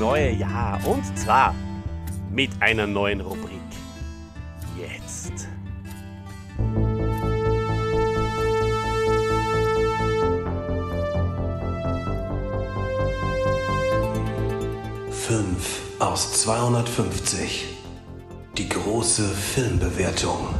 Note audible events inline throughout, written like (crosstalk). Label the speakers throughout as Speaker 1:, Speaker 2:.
Speaker 1: neue Jahr und zwar mit einer neuen Rubrik. Jetzt.
Speaker 2: Fünf aus 250. Die große Filmbewertung.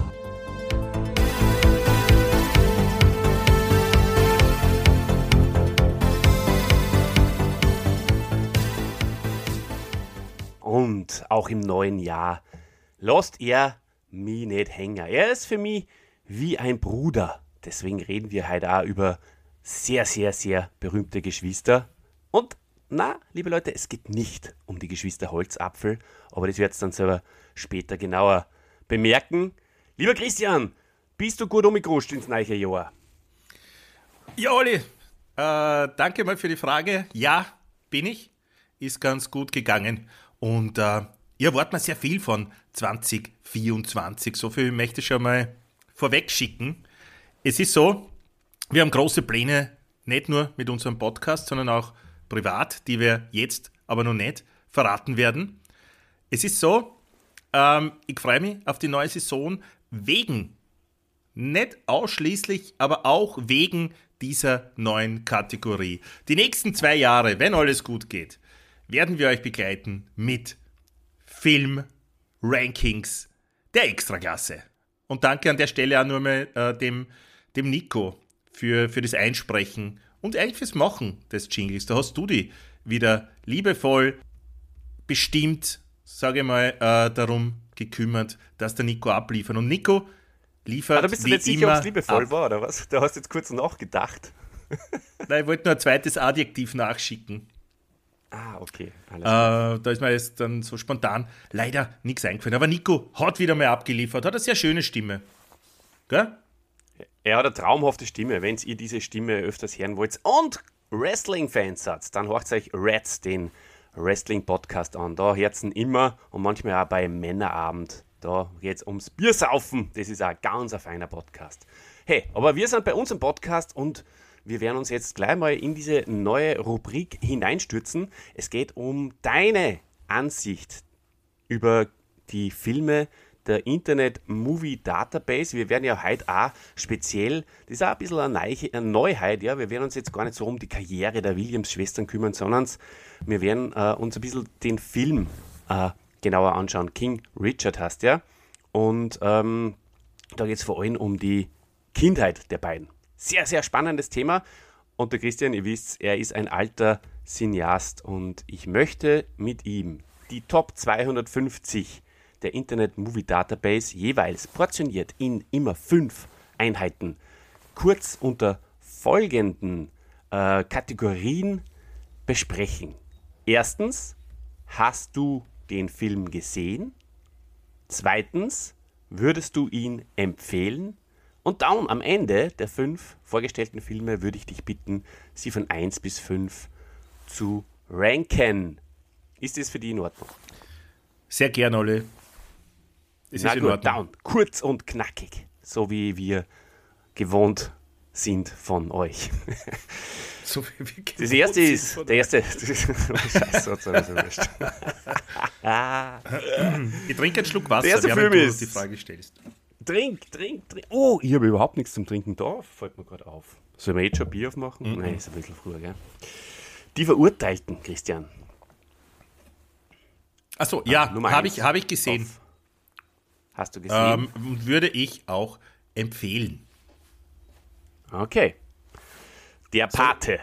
Speaker 1: Auch im neuen Jahr lässt er mich nicht hängen. Er ist für mich wie ein Bruder. Deswegen reden wir heute auch über sehr, sehr, sehr berühmte Geschwister. Und na, liebe Leute, es geht nicht um die Geschwister Holzapfel, aber das werdet ihr dann selber später genauer bemerken. Lieber Christian, bist du gut umgerutscht ins neue Jahr?
Speaker 3: Ja, Olli, äh, danke mal für die Frage. Ja, bin ich. Ist ganz gut gegangen. Und äh, ich erwarte mir sehr viel von 2024. So viel möchte ich schon mal vorweg schicken. Es ist so, wir haben große Pläne, nicht nur mit unserem Podcast, sondern auch privat, die wir jetzt aber noch nicht verraten werden. Es ist so, ähm, ich freue mich auf die neue Saison wegen, nicht ausschließlich, aber auch wegen dieser neuen Kategorie. Die nächsten zwei Jahre, wenn alles gut geht, werden wir euch begleiten mit Film-Rankings der Extraklasse. Und danke an der Stelle auch nur mal äh, dem, dem Nico für, für das Einsprechen und eigentlich fürs Machen des Jingles. Da hast du die wieder liebevoll bestimmt, sage ich mal, äh, darum gekümmert, dass der Nico abliefert. Und Nico liefert.
Speaker 1: Ah, da bist du nicht sicher, ob es liebevoll ab. war, oder was? Da hast du jetzt kurz nachgedacht.
Speaker 3: Nein, ich wollte nur ein zweites Adjektiv nachschicken.
Speaker 1: Ah, okay.
Speaker 3: Äh, da ist mir jetzt dann so spontan leider nichts eingefallen. Aber Nico hat wieder mal abgeliefert, hat eine sehr schöne Stimme. Gell?
Speaker 1: Er hat eine traumhafte Stimme, wenn ihr diese Stimme öfters hören wollt. Und Wrestling-Fans seid, dann hört euch Reds, den Wrestling-Podcast an. Da herzen immer und manchmal auch bei Männerabend. Da geht es ums Biersaufen. Das ist ein ganz ein feiner Podcast. Hey, aber wir sind bei uns im Podcast und wir werden uns jetzt gleich mal in diese neue Rubrik hineinstürzen. Es geht um deine Ansicht über die Filme der Internet Movie Database. Wir werden ja heute auch speziell, das ist auch ein bisschen eine, Neuheit, ja, wir werden uns jetzt gar nicht so um die Karriere der Williams-Schwestern kümmern, sondern wir werden äh, uns ein bisschen den Film äh, genauer anschauen. King Richard heißt ja. Und ähm, da geht es vor allem um die Kindheit der beiden. Sehr, sehr spannendes Thema. Und der Christian, ihr wisst, er ist ein alter Cineast und ich möchte mit ihm die Top 250 der Internet Movie Database jeweils portioniert in immer fünf Einheiten kurz unter folgenden äh, Kategorien besprechen. Erstens, hast du den Film gesehen? Zweitens, würdest du ihn empfehlen? Und dann am Ende der fünf vorgestellten Filme würde ich dich bitten, sie von 1 bis 5 zu ranken. Ist das für dich in Ordnung?
Speaker 3: Sehr gern, Olle.
Speaker 1: Es ist gut, down. Kurz und knackig. So wie wir gewohnt sind von euch.
Speaker 3: So wie wir
Speaker 1: das erste ist, der erste, (laughs) Scheiße, hat sowieso wurscht.
Speaker 3: Ich trinke einen Schluck Wasser,
Speaker 1: Der erste Film
Speaker 3: du
Speaker 1: ist-
Speaker 3: die Frage stellst.
Speaker 1: Trink, trink, trink. Oh, ich habe überhaupt nichts zum Trinken da. Fällt mir gerade auf. Sollen wir jetzt schon Bier aufmachen? Nein, ist ein bisschen früher, gell? Die Verurteilten, Christian.
Speaker 3: Achso, ja, habe ich, hab ich gesehen.
Speaker 1: Auf. Hast du gesehen?
Speaker 3: Ähm, würde ich auch empfehlen.
Speaker 1: okay. Der Pate.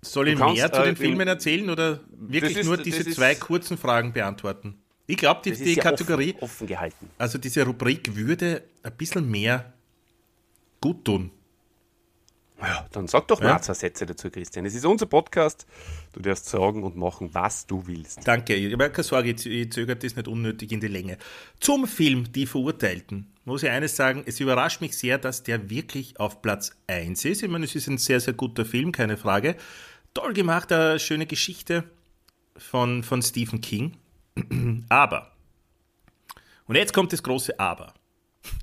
Speaker 3: Soll ich
Speaker 1: Du kannst,
Speaker 3: mehr zu
Speaker 1: äh,
Speaker 3: den Filmen erzählen oder wirklich
Speaker 1: ist-
Speaker 3: nur diese
Speaker 1: ist-
Speaker 3: zwei kurzen Fragen beantworten? Ich glaube, die, die Kategorie,
Speaker 1: Offen, offen gehalten.
Speaker 3: also diese Rubrik würde ein bisschen mehr gut tun.
Speaker 1: Ja, dann sag doch mal
Speaker 3: Ja.
Speaker 1: zwei Sätze dazu, Christian. Es ist unser Podcast. Du darfst sagen und machen, was du willst.
Speaker 3: Danke, ich habe keine Sorge, ich ich zögere das nicht unnötig in die Länge. Zum Film Die Verurteilten muss ich eines sagen, es überrascht mich sehr, dass der wirklich auf Platz 1 ist. Ich meine, es ist ein sehr, sehr guter Film, keine Frage. Toll gemacht, eine schöne Geschichte von, von Stephen King. Aber, und jetzt kommt das große Aber.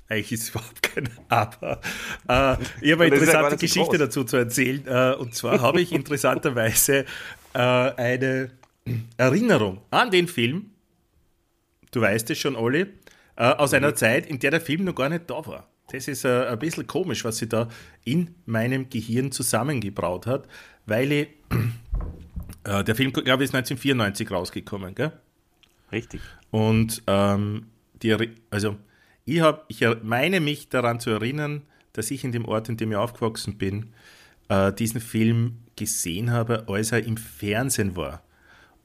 Speaker 3: Eigentlich ist es überhaupt kein Aber. Äh, ich habe eine (laughs) interessante Geschichte so dazu zu erzählen. Äh, und zwar habe ich interessanterweise äh, eine Erinnerung an den Film, du weißt es schon, Olli, äh, aus einer mhm. Zeit, in der der Film noch gar nicht da war. Das ist äh, ein bisschen komisch, was sie da in meinem Gehirn zusammengebraut hat, weil ich, (clears throat) äh, der Film, glaube ich, ist 1994 rausgekommen, gell?
Speaker 1: Richtig.
Speaker 3: Und ähm, die, also ich, hab, ich meine mich daran zu erinnern, dass ich in dem Ort, in dem ich aufgewachsen bin, äh, diesen Film gesehen habe, als er im Fernsehen war.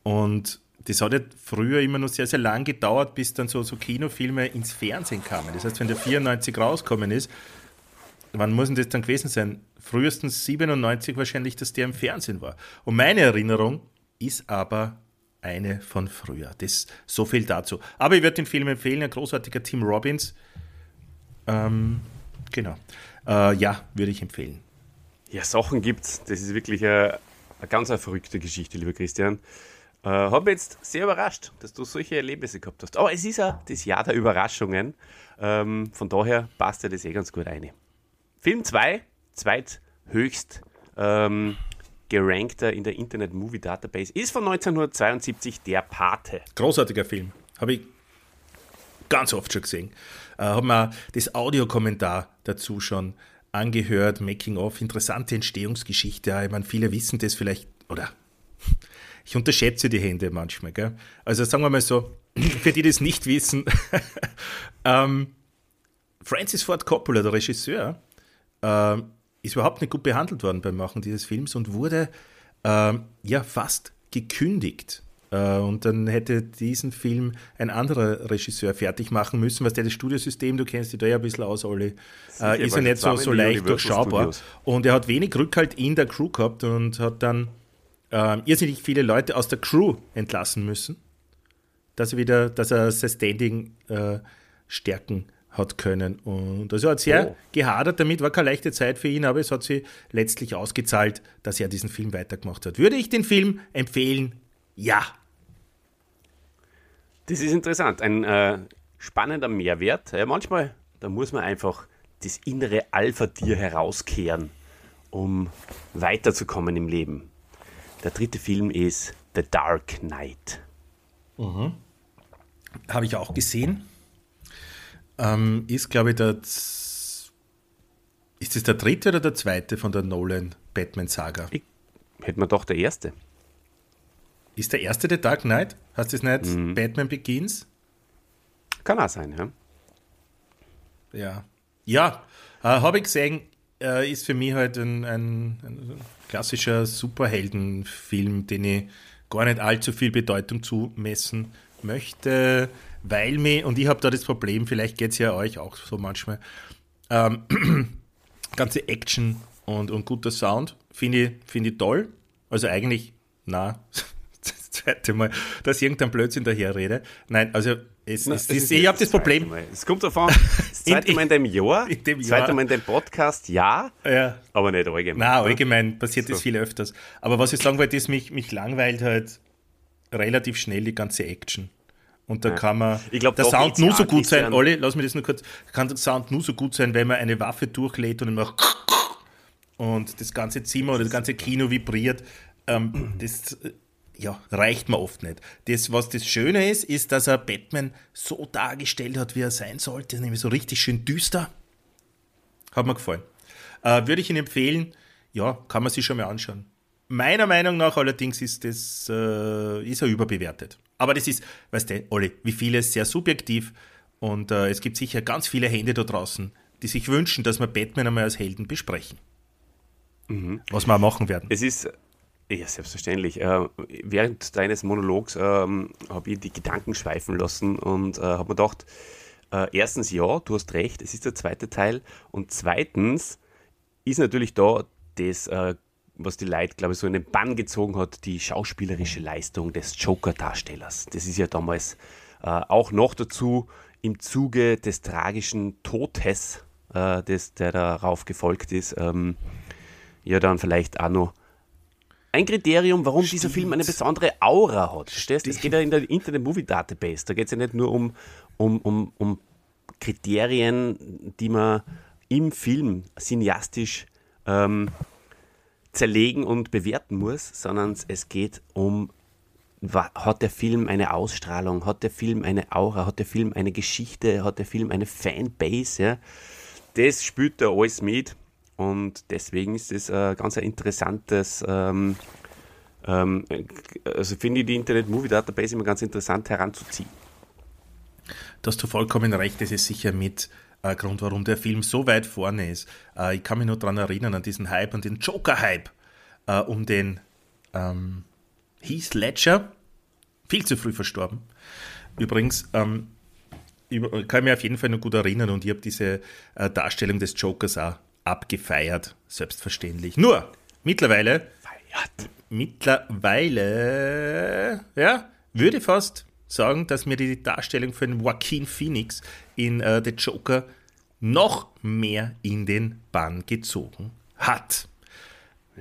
Speaker 3: Und das hat ja früher immer noch sehr, sehr lang gedauert, bis dann so, so Kinofilme ins Fernsehen kamen. Das heißt, wenn der 94 rausgekommen ist, wann muss denn das dann gewesen sein? Frühestens 97 wahrscheinlich, dass der im Fernsehen war. Und meine Erinnerung ist aber eine von früher. Das so viel dazu. Aber ich würde den Film empfehlen, ein großartiger Tim Robbins. Ähm, genau. Äh, ja, würde ich empfehlen.
Speaker 1: Ja, Sachen gibt's. Das ist wirklich eine, eine ganz eine verrückte Geschichte, lieber Christian. Äh, habe mich jetzt sehr überrascht, dass du solche Erlebnisse gehabt hast. Aber es ist ja das Jahr der Überraschungen. Ähm, von daher passt ja das eh ganz gut rein. Film 2, zweithöchst ähm, gerankter in der Internet Movie Database, ist von 1972 Der Pate.
Speaker 3: Großartiger Film. Habe ich ganz oft schon gesehen. Äh, habe mir das Audiokommentar dazu schon angehört, Making of, interessante Entstehungsgeschichte. Ich meine, viele wissen das vielleicht, oder (laughs) ich unterschätze die Hände manchmal. Gell? Also sagen wir mal so, (clears throat) für die, die das nicht wissen, (laughs) ähm, Francis Ford Coppola, der Regisseur, äh, ist überhaupt nicht gut behandelt worden beim Machen dieses Films und wurde äh, ja fast gekündigt. Äh, und dann hätte diesen Film ein anderer Regisseur fertig machen müssen, was der das Studiosystem, du kennst dich da ja ein bisschen aus, Olli, äh, ist ja nicht so, so leicht durchschaubar. Und er hat wenig Rückhalt in der Crew gehabt und hat dann äh, irrsinnig viele Leute aus der Crew entlassen müssen, dass er wieder, dass er sein Standing äh, stärken hat können. Und also hat sehr oh. gehadert damit, war keine leichte Zeit für ihn, aber es hat sich letztlich ausgezahlt, dass er diesen Film weitergemacht hat. Würde ich den Film empfehlen? Ja.
Speaker 1: Das ist interessant, ein äh, spannender Mehrwert. Ja, manchmal, da muss man einfach das innere Alpha-Tier herauskehren, um weiterzukommen im Leben. Der dritte Film ist The Dark Knight.
Speaker 3: Mhm. Habe ich auch gesehen. Ähm, ist, glaube ich, der. Ist das der dritte oder der zweite von der Nolan-Batman-Saga?
Speaker 1: Hätte man doch der erste.
Speaker 3: Ist der erste der Dark Knight? Hast du das nicht mhm. Batman Begins?
Speaker 1: Kann auch sein, ja.
Speaker 3: Ja. Ja, äh, habe ich gesehen, äh, ist für mich halt ein, ein, ein klassischer Superheldenfilm, den ich gar nicht allzu viel Bedeutung zumessen möchte, weil mir, und ich habe da das Problem, vielleicht geht es ja euch auch so manchmal, ähm, (clears throat) ganze Action und, und guter Sound finde ich, find ich toll. Also eigentlich, na, (laughs) das zweite Mal, dass irgendein Blödsinn daher rede. Nein, also es, Na, es, es, ich habe das Problem.
Speaker 1: Es kommt davon, (laughs) das zweite Mal in dem Jahr, in dem Jahr. zweite Mal in dem Podcast, ja, ja. aber nicht allgemein.
Speaker 3: Nein, allgemein passiert so. das viel öfters. Aber was ich sagen wollte, ist, mich, mich langweilt halt relativ schnell die ganze Action. Und da ja. kann man, ich glaub, der Sound nur so gut sein, Olli, lass mich das nur kurz, kann der Sound nur so gut sein, wenn man eine Waffe durchlädt und macht und das ganze Zimmer oder das ganze Kino vibriert. Ähm, das ja, reicht mir oft nicht. Das, was das Schöne ist, ist, dass er Batman so dargestellt hat, wie er sein sollte, nämlich so richtig schön düster. Hat mir gefallen. Äh, würde ich Ihnen empfehlen, ja, kann man sich schon mal anschauen. Meiner Meinung nach allerdings ist das äh, ist er überbewertet. Aber das ist, weißt du, Olli, wie vieles sehr subjektiv und äh, es gibt sicher ganz viele Hände da draußen, die sich wünschen, dass wir Batman einmal als Helden besprechen. Mhm. Was wir auch machen werden.
Speaker 1: Es ist ja, selbstverständlich. Äh, während deines Monologs ähm, habe ich die Gedanken schweifen lassen und äh, habe mir gedacht, äh, erstens, ja, du hast recht, es ist der zweite Teil. Und zweitens ist natürlich da das, äh, was die Leute, glaube ich, so in den Bann gezogen hat, die schauspielerische Leistung des Joker-Darstellers. Das ist ja damals äh, auch noch dazu im Zuge des tragischen Todes, äh, des, der darauf gefolgt ist, ähm, ja dann vielleicht auch noch ein Kriterium, warum Stimmt. dieser Film eine besondere Aura hat. Verstehst? Es geht ja in der Internet Movie Database. Da geht es ja nicht nur um, um, um, um Kriterien, die man im Film cineastisch ähm, zerlegen und bewerten muss, sondern es geht um, hat der Film eine Ausstrahlung, hat der Film eine Aura, hat der Film eine Geschichte, hat der Film eine Fanbase, ja. Das spielt da alles mit und deswegen ist es ein ganz interessantes, ähm, ähm, also finde ich die Internet Movie Database immer ganz interessant heranzuziehen.
Speaker 3: Da hast du vollkommen recht, das ist sicher mit äh, Grund, warum der Film so weit vorne ist. Äh, ich kann mich nur daran erinnern, an diesen Hype, an den Joker-Hype äh, um den ähm, Heath Ledger, viel zu früh verstorben. Übrigens, ähm, ich kann mich auf jeden Fall noch gut erinnern und ich habe diese äh, Darstellung des Jokers auch abgefeiert, selbstverständlich. Nur, mittlerweile, Feiert. mittlerweile, ja, würde fast sagen, dass mir die Darstellung von Joaquin Phoenix in äh, The Joker noch mehr in den Bann gezogen hat.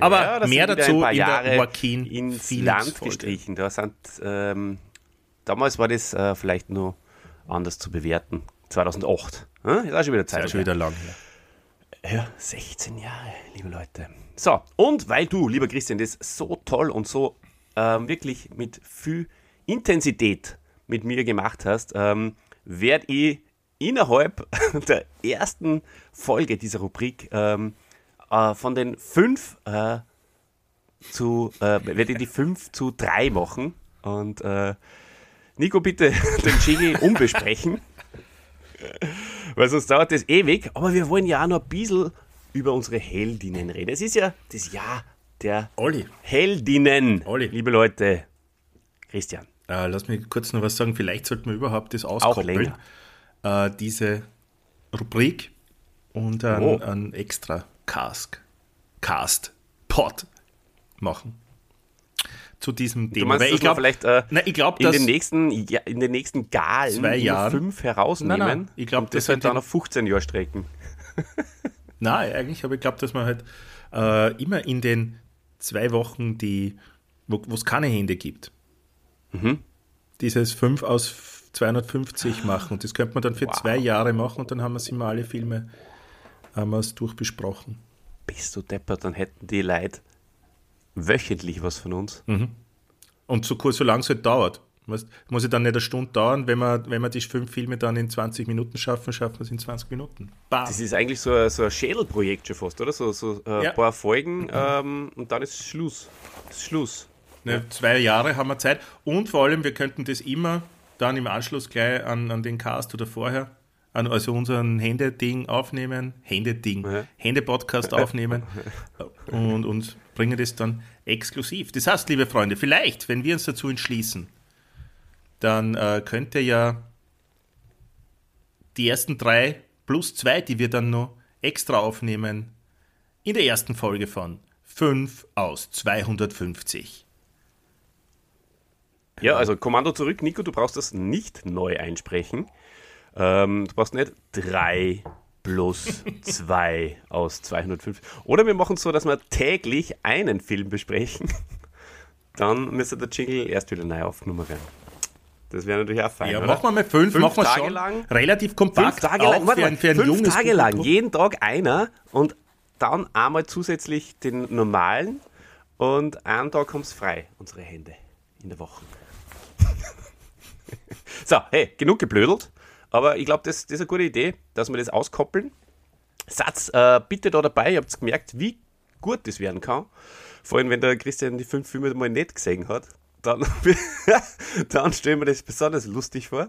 Speaker 3: Aber ja, mehr dazu in der Joaquin
Speaker 1: ins Phoenix Land Folge. gestrichen. Da sind, ähm, damals war das äh, vielleicht nur anders zu bewerten. 2008. Hm? Ist auch schon wieder Zeit. Ist
Speaker 3: schon wieder lang.
Speaker 1: Ja. ja, 16 Jahre, liebe Leute. So, und weil du, lieber Christian, das so toll und so ähm, wirklich mit viel Intensität mit mir gemacht hast, ähm, werde ich innerhalb (laughs) der ersten Folge dieser Rubrik ähm, äh, von den fünf äh, zu, äh, werde ich die fünf zu drei machen. Und äh, Nico, bitte (laughs) den Jingle umbesprechen. Weil sonst dauert das ewig. Aber wir wollen ja auch noch ein bisschen über unsere Heldinnen reden. Es ist ja das Jahr der
Speaker 3: Olli.
Speaker 1: Heldinnen, Olli. liebe Leute. Christian.
Speaker 3: Äh, lass mich kurz noch was sagen. Vielleicht sollten wir überhaupt das auskoppeln. Äh, diese Rubrik und ein, oh. ein extra Cask, Cast, Pod machen zu diesem
Speaker 1: Thema. Du meinst, ich glaube vielleicht äh, na, ich glaub, in, den nächsten, ja, in den nächsten Galen fünf herausnehmen nein, nein,
Speaker 3: ich glaub,
Speaker 1: und das, das halt dann auf 15 Jahre strecken. (laughs)
Speaker 3: Nein, eigentlich, aber ich glaube, dass man halt äh, immer in den zwei Wochen, die, wo es keine Hände gibt, mhm. dieses 5 aus 250 machen. Und das könnte man dann für wow. zwei Jahre machen und dann haben wir immer alle Filme es durchbesprochen.
Speaker 1: Bist du deppert, dann hätten die Leute wöchentlich was von uns. Mhm.
Speaker 3: Und so kurz, so lang es halt dauert. Weißt, muss ja dann nicht eine Stunde dauern, wenn wir, wenn wir die fünf Filme dann in 20 Minuten schaffen, schaffen wir es in 20 Minuten.
Speaker 1: Bam. Das ist eigentlich so ein, so ein Schädelprojekt schon fast, oder? So, so ein ja. paar Folgen ähm, und dann ist Schluss. Ist Schluss.
Speaker 3: Ne, zwei Jahre haben wir Zeit und vor allem, wir könnten das immer dann im Anschluss gleich an, an den Cast oder vorher also unseren Händeding aufnehmen, Händeding, ja. Händepodcast aufnehmen (laughs) und, und bringen das dann exklusiv. Das heißt, liebe Freunde, vielleicht, wenn wir uns dazu entschließen, dann äh, könnt ihr ja die ersten drei plus zwei, die wir dann noch extra aufnehmen, in der ersten Folge von 5 aus 250.
Speaker 1: Ja, also Kommando zurück, Nico, du brauchst das nicht neu einsprechen. Ähm, du brauchst nicht 3 plus 2 aus 205. Oder wir machen es so, dass wir täglich einen Film besprechen. (laughs) Dann müsste der Jingle erst wieder neu aufgenommen werden. Das wäre natürlich auch fein. Ja,
Speaker 3: oder? machen wir mal fünf, fünf machen Tage lang. Relativ kompakt.
Speaker 1: Fünf Tage lang, warte, für, für ein fünf Tage lang, jeden Tag einer und dann einmal zusätzlich den normalen und einen Tag kommt es frei, unsere Hände in der Woche. So, hey, genug geblödelt. Aber ich glaube, das, das, ist eine gute Idee, dass wir das auskoppeln. Satz äh, bitte da dabei, ihr habt gemerkt, wie gut das werden kann. Vor allem, wenn der Christian die fünf Filme mal nicht gesehen hat, dann, (laughs) dann stellen wir das besonders lustig vor.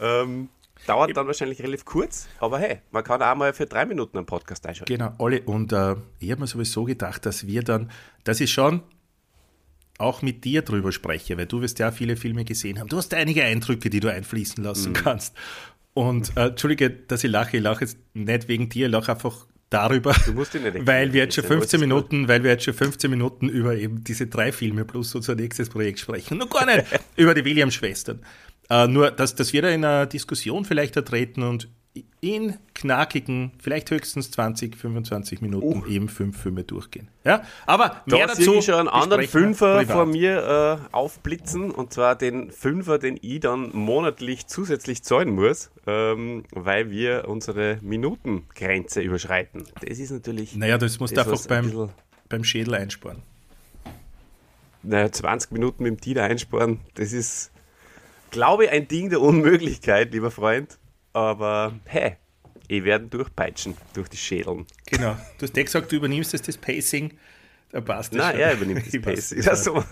Speaker 1: Ähm, dauert dann wahrscheinlich relativ kurz, aber hey, man kann auch mal für drei Minuten einen Podcast einschalten.
Speaker 3: Genau, alle. Und äh, ich habe mir sowieso gedacht, dass wir dann, das ist schon auch mit dir drüber spreche, weil du wirst ja viele Filme gesehen haben. Du hast einige Eindrücke, die du einfließen lassen mhm. kannst. Und äh, Entschuldige, dass ich lache, ich lache jetzt nicht wegen dir, ich lache einfach darüber, weil wir jetzt schon 15 Minuten, weil wir jetzt schon 15 Minuten über eben diese drei Filme plus unser nächstes Projekt sprechen. Nur gar nicht (laughs) über die Williams-Schwestern. Äh, nur, dass, dass wir da in einer Diskussion vielleicht ertreten und in knackigen, vielleicht höchstens 20, 25 Minuten eben fünf Filme durchgehen. Ja, aber
Speaker 1: Da
Speaker 3: mehr
Speaker 1: sehe
Speaker 3: dazu
Speaker 1: ich schon einen anderen Fünfer
Speaker 3: privat.
Speaker 1: vor mir äh, aufblitzen und zwar den Fünfer, den ich dann monatlich zusätzlich zahlen muss, ähm, weil wir unsere Minutengrenze überschreiten. Das ist natürlich.
Speaker 3: Naja, das musst du
Speaker 1: das,
Speaker 3: einfach
Speaker 1: was ein
Speaker 3: beim, beim Schädel einsparen.
Speaker 1: naja, 20 Minuten mit dem Tida einsparen, das ist, glaube ich, ein Ding der Unmöglichkeit, lieber Freund. Aber hey, ich werde durchpeitschen durch die Schädeln.
Speaker 3: Genau. Du hast ja gesagt, du übernimmst jetzt das Pacing. Da passt das
Speaker 1: Nein,
Speaker 3: schon.
Speaker 1: er übernimmt das (laughs)
Speaker 3: Ich
Speaker 1: Pacing.
Speaker 3: das
Speaker 1: Ja, so.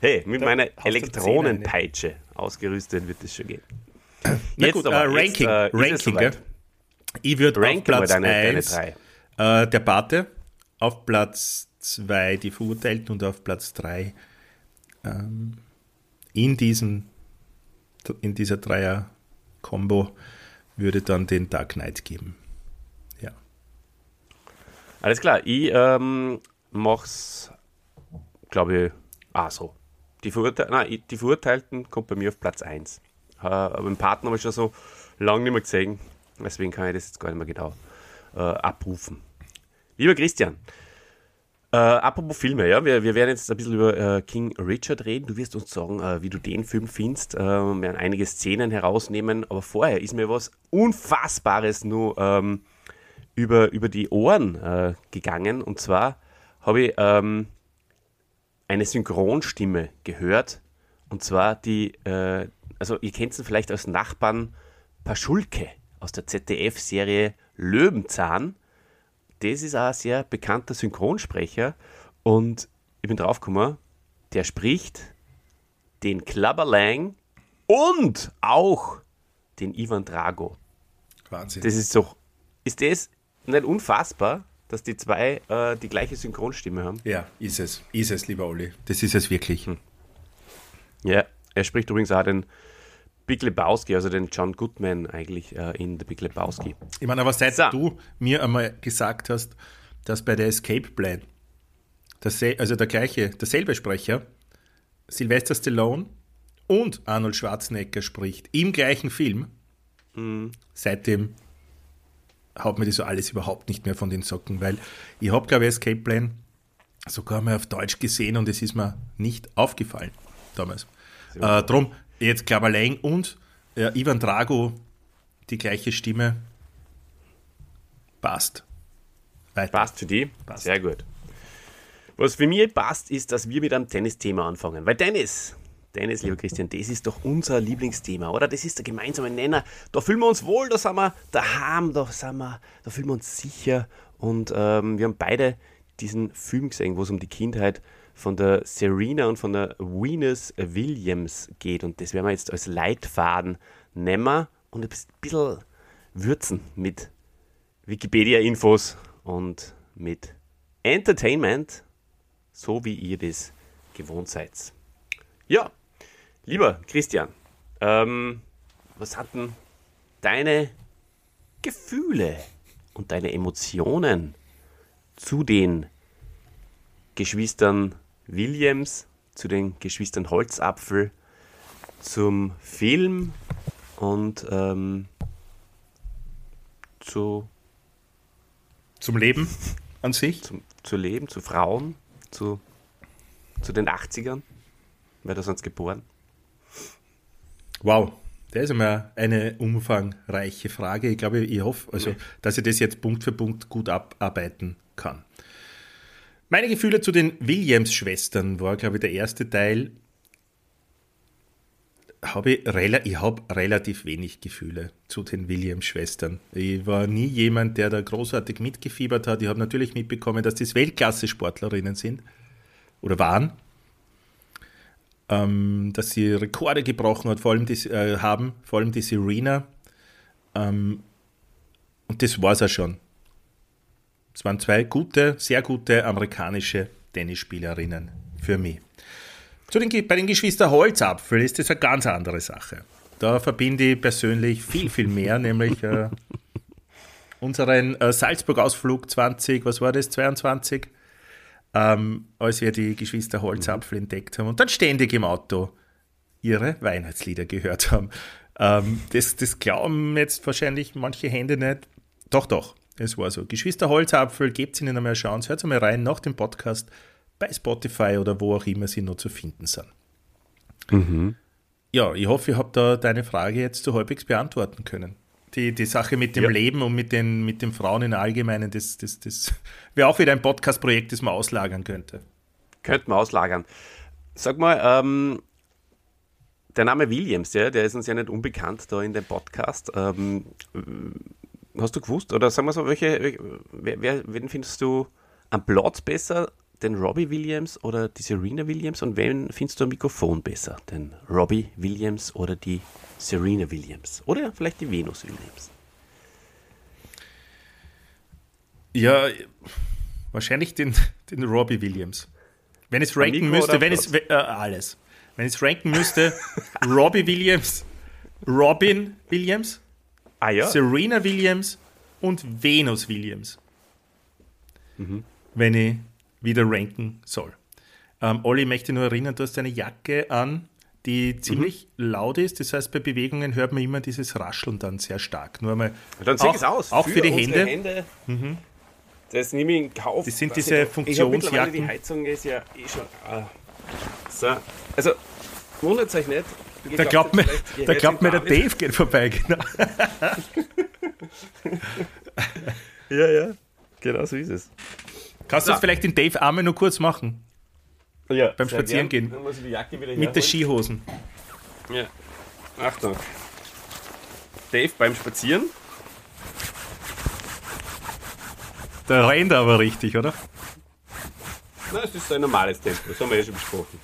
Speaker 1: hey, mit
Speaker 3: Da
Speaker 1: meiner Elektronenpeitsche ausgerüstet wird das schon gehen.
Speaker 3: Na gut, äh, Ranking.
Speaker 1: äh, ist es
Speaker 3: Ranking, gell? Ich würde auf Platz
Speaker 1: deine, deine
Speaker 3: 1
Speaker 1: drei.
Speaker 3: äh, der Pate, auf Platz 2 die Verurteilten und auf Platz 3 ähm, in, diesem, in dieser Dreier-Kombo würde dann den Dark Knight geben. Ja.
Speaker 1: Alles klar, ich ähm, mach's, glaube ich, ah so. Die, Verurte nein, die Verurteilten kommt bei mir auf Platz 1. Äh, aber den Partner habe ich schon so lange nicht mehr gesehen, deswegen kann ich das jetzt gar nicht mehr genau äh, abrufen. Lieber Christian, äh, apropos Filme, ja, wir, wir werden jetzt ein bisschen über äh, King Richard reden. Du wirst uns sagen, äh, wie du den Film findest. Äh, wir werden einige Szenen herausnehmen, aber vorher ist mir was Unfassbares nur ähm, über, über die Ohren äh, gegangen. Und zwar habe ich ähm, eine Synchronstimme gehört. Und zwar die, äh, also ihr kennt ihn vielleicht als Nachbarn Paschulke aus der ZDF-Serie Löwenzahn. Das ist auch ein sehr bekannter Synchronsprecher. Und ich bin draufgekommen, der spricht den Klabberlang und auch den Ivan Drago.
Speaker 3: Wahnsinn.
Speaker 1: Das ist doch, ist das nicht unfassbar, dass die zwei äh, die gleiche Synchronstimme haben?
Speaker 3: ja, ist es. Ist es, lieber Olli. Das ist es wirklich.
Speaker 1: Ja, er spricht übrigens auch den Big Lebowski, also den John Goodman eigentlich äh, in The Big Lebowski.
Speaker 3: Ich meine, aber seit
Speaker 1: So.
Speaker 3: du mir einmal gesagt hast, dass bei der Escape Plan, also der gleiche, derselbe Sprecher, Sylvester Stallone und Arnold Schwarzenegger spricht im gleichen Film, seitdem haut mir das so alles überhaupt nicht mehr von den Socken, weil ich habe, glaube ich, Escape Plan sogar mal auf Deutsch gesehen und es ist mir nicht aufgefallen damals. Äh, drum, jetzt Klabberlein und äh, Ivan Drago, die gleiche Stimme, passt. Weiter.
Speaker 1: Passt für die?
Speaker 3: Passt.
Speaker 1: Sehr gut. Was für mich passt, ist, dass wir mit einem Tennis-Thema anfangen. Weil Tennis, Tennis, lieber Christian, das ist doch unser Lieblingsthema, oder? Das ist der gemeinsame Nenner. Da fühlen wir uns wohl, da sind wir daheim, da, sind wir, da fühlen wir uns sicher. Und ähm, wir haben beide diesen Film gesehen, wo es um die Kindheit von der Serena und von der Venus Williams geht. Und das werden wir jetzt als Leitfaden nehmen und ein bisschen würzen mit Wikipedia-Infos und mit Entertainment, so wie ihr das gewohnt seid. Ja, lieber Christian, ähm, was hatten deine Gefühle und deine Emotionen zu den Geschwistern Williams, zu den Geschwistern Holzapfel, zum Film und ähm, zu
Speaker 3: Zum Leben an sich.
Speaker 1: zum, zu leben, zu Frauen, zu, zu den 80ern, weil da sie geboren.
Speaker 3: Wow, das ist einmal eine umfangreiche Frage. Ich glaube, ich hoffe, also, dass ich das jetzt Punkt für Punkt gut abarbeiten kann. Meine Gefühle zu den Williams-Schwestern war, glaube ich, der erste Teil. Habe ich, ich habe relativ wenig Gefühle zu den Williams-Schwestern. Ich war nie jemand, der da großartig mitgefiebert hat. Ich habe natürlich mitbekommen, dass das Weltklasse-Sportlerinnen sind oder waren ähm, dass sie Rekorde gebrochen hat, vor allem die, äh, haben, vor allem die Serena. Ähm, und das war es auch schon. Es waren zwei gute, sehr gute amerikanische Tennisspielerinnen für mich. Zu den, bei den Geschwister Holzapfel ist das eine ganz andere Sache. Da verbinde ich persönlich viel, viel mehr, (laughs) nämlich äh, unseren äh, Salzburg-Ausflug 20, was war das, 22? ähm, als wir die Geschwister Holzapfel entdeckt haben und dann ständig im Auto ihre Weihnachtslieder gehört haben. Ähm, das, das glauben jetzt wahrscheinlich manche Hände nicht. Doch, doch, es war so. Geschwister Holzapfel, gebt ihnen einmal eine Chance. Hört mal rein nach dem Podcast bei Spotify oder wo auch immer sie noch zu finden sind. Mhm. Ja, ich hoffe, ich habe da deine Frage jetzt so halbwegs beantworten können. Die, die Sache mit dem ja. Leben und mit den, mit den Frauen im Allgemeinen, das, das, das wäre auch wieder ein Podcast-Projekt, das man auslagern könnte.
Speaker 1: Könnte man auslagern. Sag mal, ähm, der Name Williams, ja, der ist uns ja nicht unbekannt da in dem Podcast. Ähm, hast du gewusst, oder sagen wir so, welche, wer, wer, wen findest du am Platz besser? Den Robbie Williams oder die Serena Williams? Und wen findest du am Mikrofon besser? Den Robbie Williams oder die Serena Williams? Oder vielleicht die Venus Williams?
Speaker 3: Ja, wahrscheinlich den, den Robbie Williams. Wenn es ranken müsste, wenn es äh, alles. Wenn ich es ranken müsste, Robbie Williams, Robin Williams, ah, ja. Serena Williams und Venus Williams. Mhm. Wenn ich wieder ranken soll. Ähm, Olli, möchte nur erinnern, du hast eine Jacke an, die ziemlich mhm. laut ist. Das heißt, bei Bewegungen hört man immer dieses Rascheln dann sehr stark. Nur einmal.
Speaker 1: Dann auch, es aus.
Speaker 3: Auch für, für die Hände. Hände.
Speaker 1: Mhm. Das nehme ich in Kauf.
Speaker 3: Das sind diese Funktionsjacken.
Speaker 1: Die Heizung ist ja eh schon. Ah. So, also wundert euch nicht.
Speaker 3: Da glaubt mir, da glaubt mir der Dave geht vorbei, genau. (laughs)
Speaker 1: ja, ja, genau so ist es.
Speaker 3: Kannst du ja. vielleicht den Dave einmal nur kurz machen?
Speaker 1: Ja,
Speaker 3: beim Spazieren gehen. Mit den Skihosen.
Speaker 1: Ja. Achtung. Dave beim Spazieren.
Speaker 3: Da rennt er aber richtig, oder?
Speaker 1: Nein, es ist ein normales Tempo, das haben wir ja schon besprochen.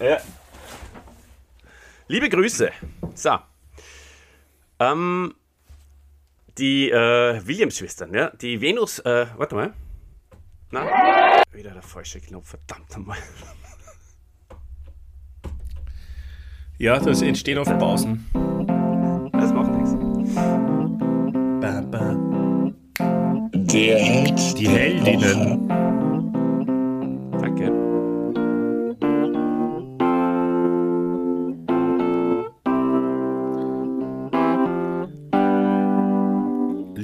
Speaker 1: Ja. Liebe Grüße. So. Ähm, die äh, Williams-Schwestern, ja, die Venus, äh, warte mal. Na, wieder der falsche Knopf, verdammt einmal.
Speaker 3: Ja, das entstehen oft Pausen.
Speaker 1: Das macht nichts.
Speaker 2: Der Held.
Speaker 3: Die Heldinnen.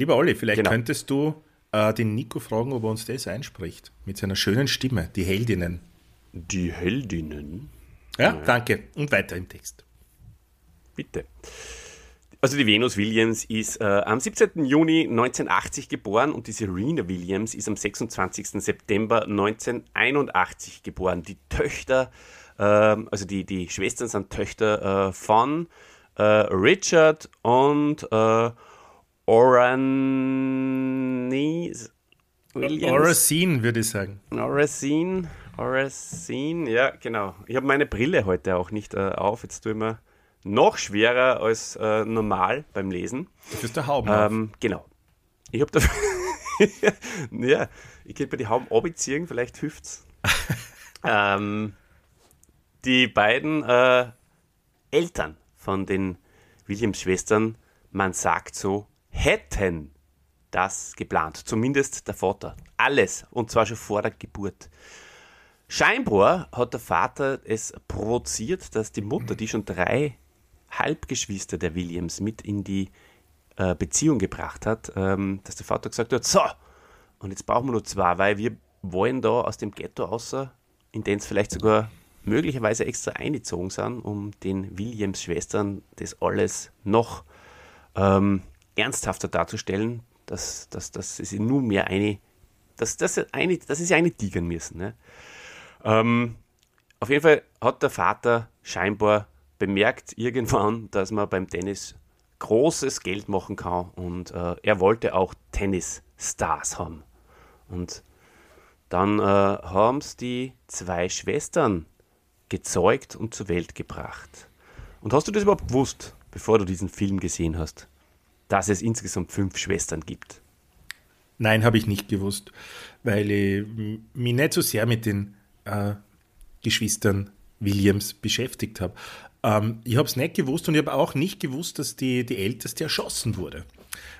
Speaker 3: Lieber Olli, vielleicht genau. könntest du äh, den Nico fragen, ob er uns das einspricht. Mit seiner schönen Stimme, die Heldinnen.
Speaker 1: Die Heldinnen?
Speaker 3: Ja, ja. danke. Und weiter im Text.
Speaker 1: Bitte. Also die Venus Williams ist äh, am 17. Juni 1980 geboren und die Serena Williams ist am 26. September 1981 geboren. Die Töchter, äh, also die, die Schwestern sind Töchter äh, von äh, Richard und äh, Orani
Speaker 3: Williams. Oracine, würde ich sagen.
Speaker 1: Oracine, Oracine, ja, genau. Ich habe meine Brille heute auch nicht äh, auf. Jetzt tue ich mir noch schwerer als äh, normal beim Lesen.
Speaker 3: Du bist der Hauben.
Speaker 1: Ähm, genau. Ich habe da. (laughs) ja, ich könnte mir die Hauben abziehen, vielleicht hilft's. (laughs) ähm, die beiden äh, Eltern von den Williams-Schwestern, man sagt so, hätten das geplant. Zumindest der Vater. Alles. Und zwar schon vor der Geburt. Scheinbar hat der Vater es provoziert, dass die Mutter, die schon drei Halbgeschwister der Williams mit in die äh, Beziehung gebracht hat, ähm, dass der Vater gesagt hat, so, und jetzt brauchen wir nur zwei, weil wir wollen da aus dem Ghetto außer, in den es vielleicht sogar möglicherweise extra eingezogen sind, um den Williams-Schwestern das alles noch ähm, ernsthafter darzustellen, dass, dass, dass sie nur mehr eine, dass, dass, eine, dass sie eine tigern müssen. Ne? Ähm, auf jeden Fall hat der Vater scheinbar bemerkt irgendwann, dass man beim Tennis großes Geld machen kann und äh, er wollte auch Tennisstars haben. Und dann äh, haben es die zwei Schwestern gezeugt und zur Welt gebracht. Und hast du das überhaupt gewusst, bevor du diesen Film gesehen hast? Dass es insgesamt fünf Schwestern gibt.
Speaker 3: Nein, habe ich nicht gewusst, weil ich mich nicht so sehr mit den äh, Geschwistern Williams beschäftigt habe. Ähm, ich habe es nicht gewusst und ich habe auch nicht gewusst, dass die, die Älteste erschossen wurde.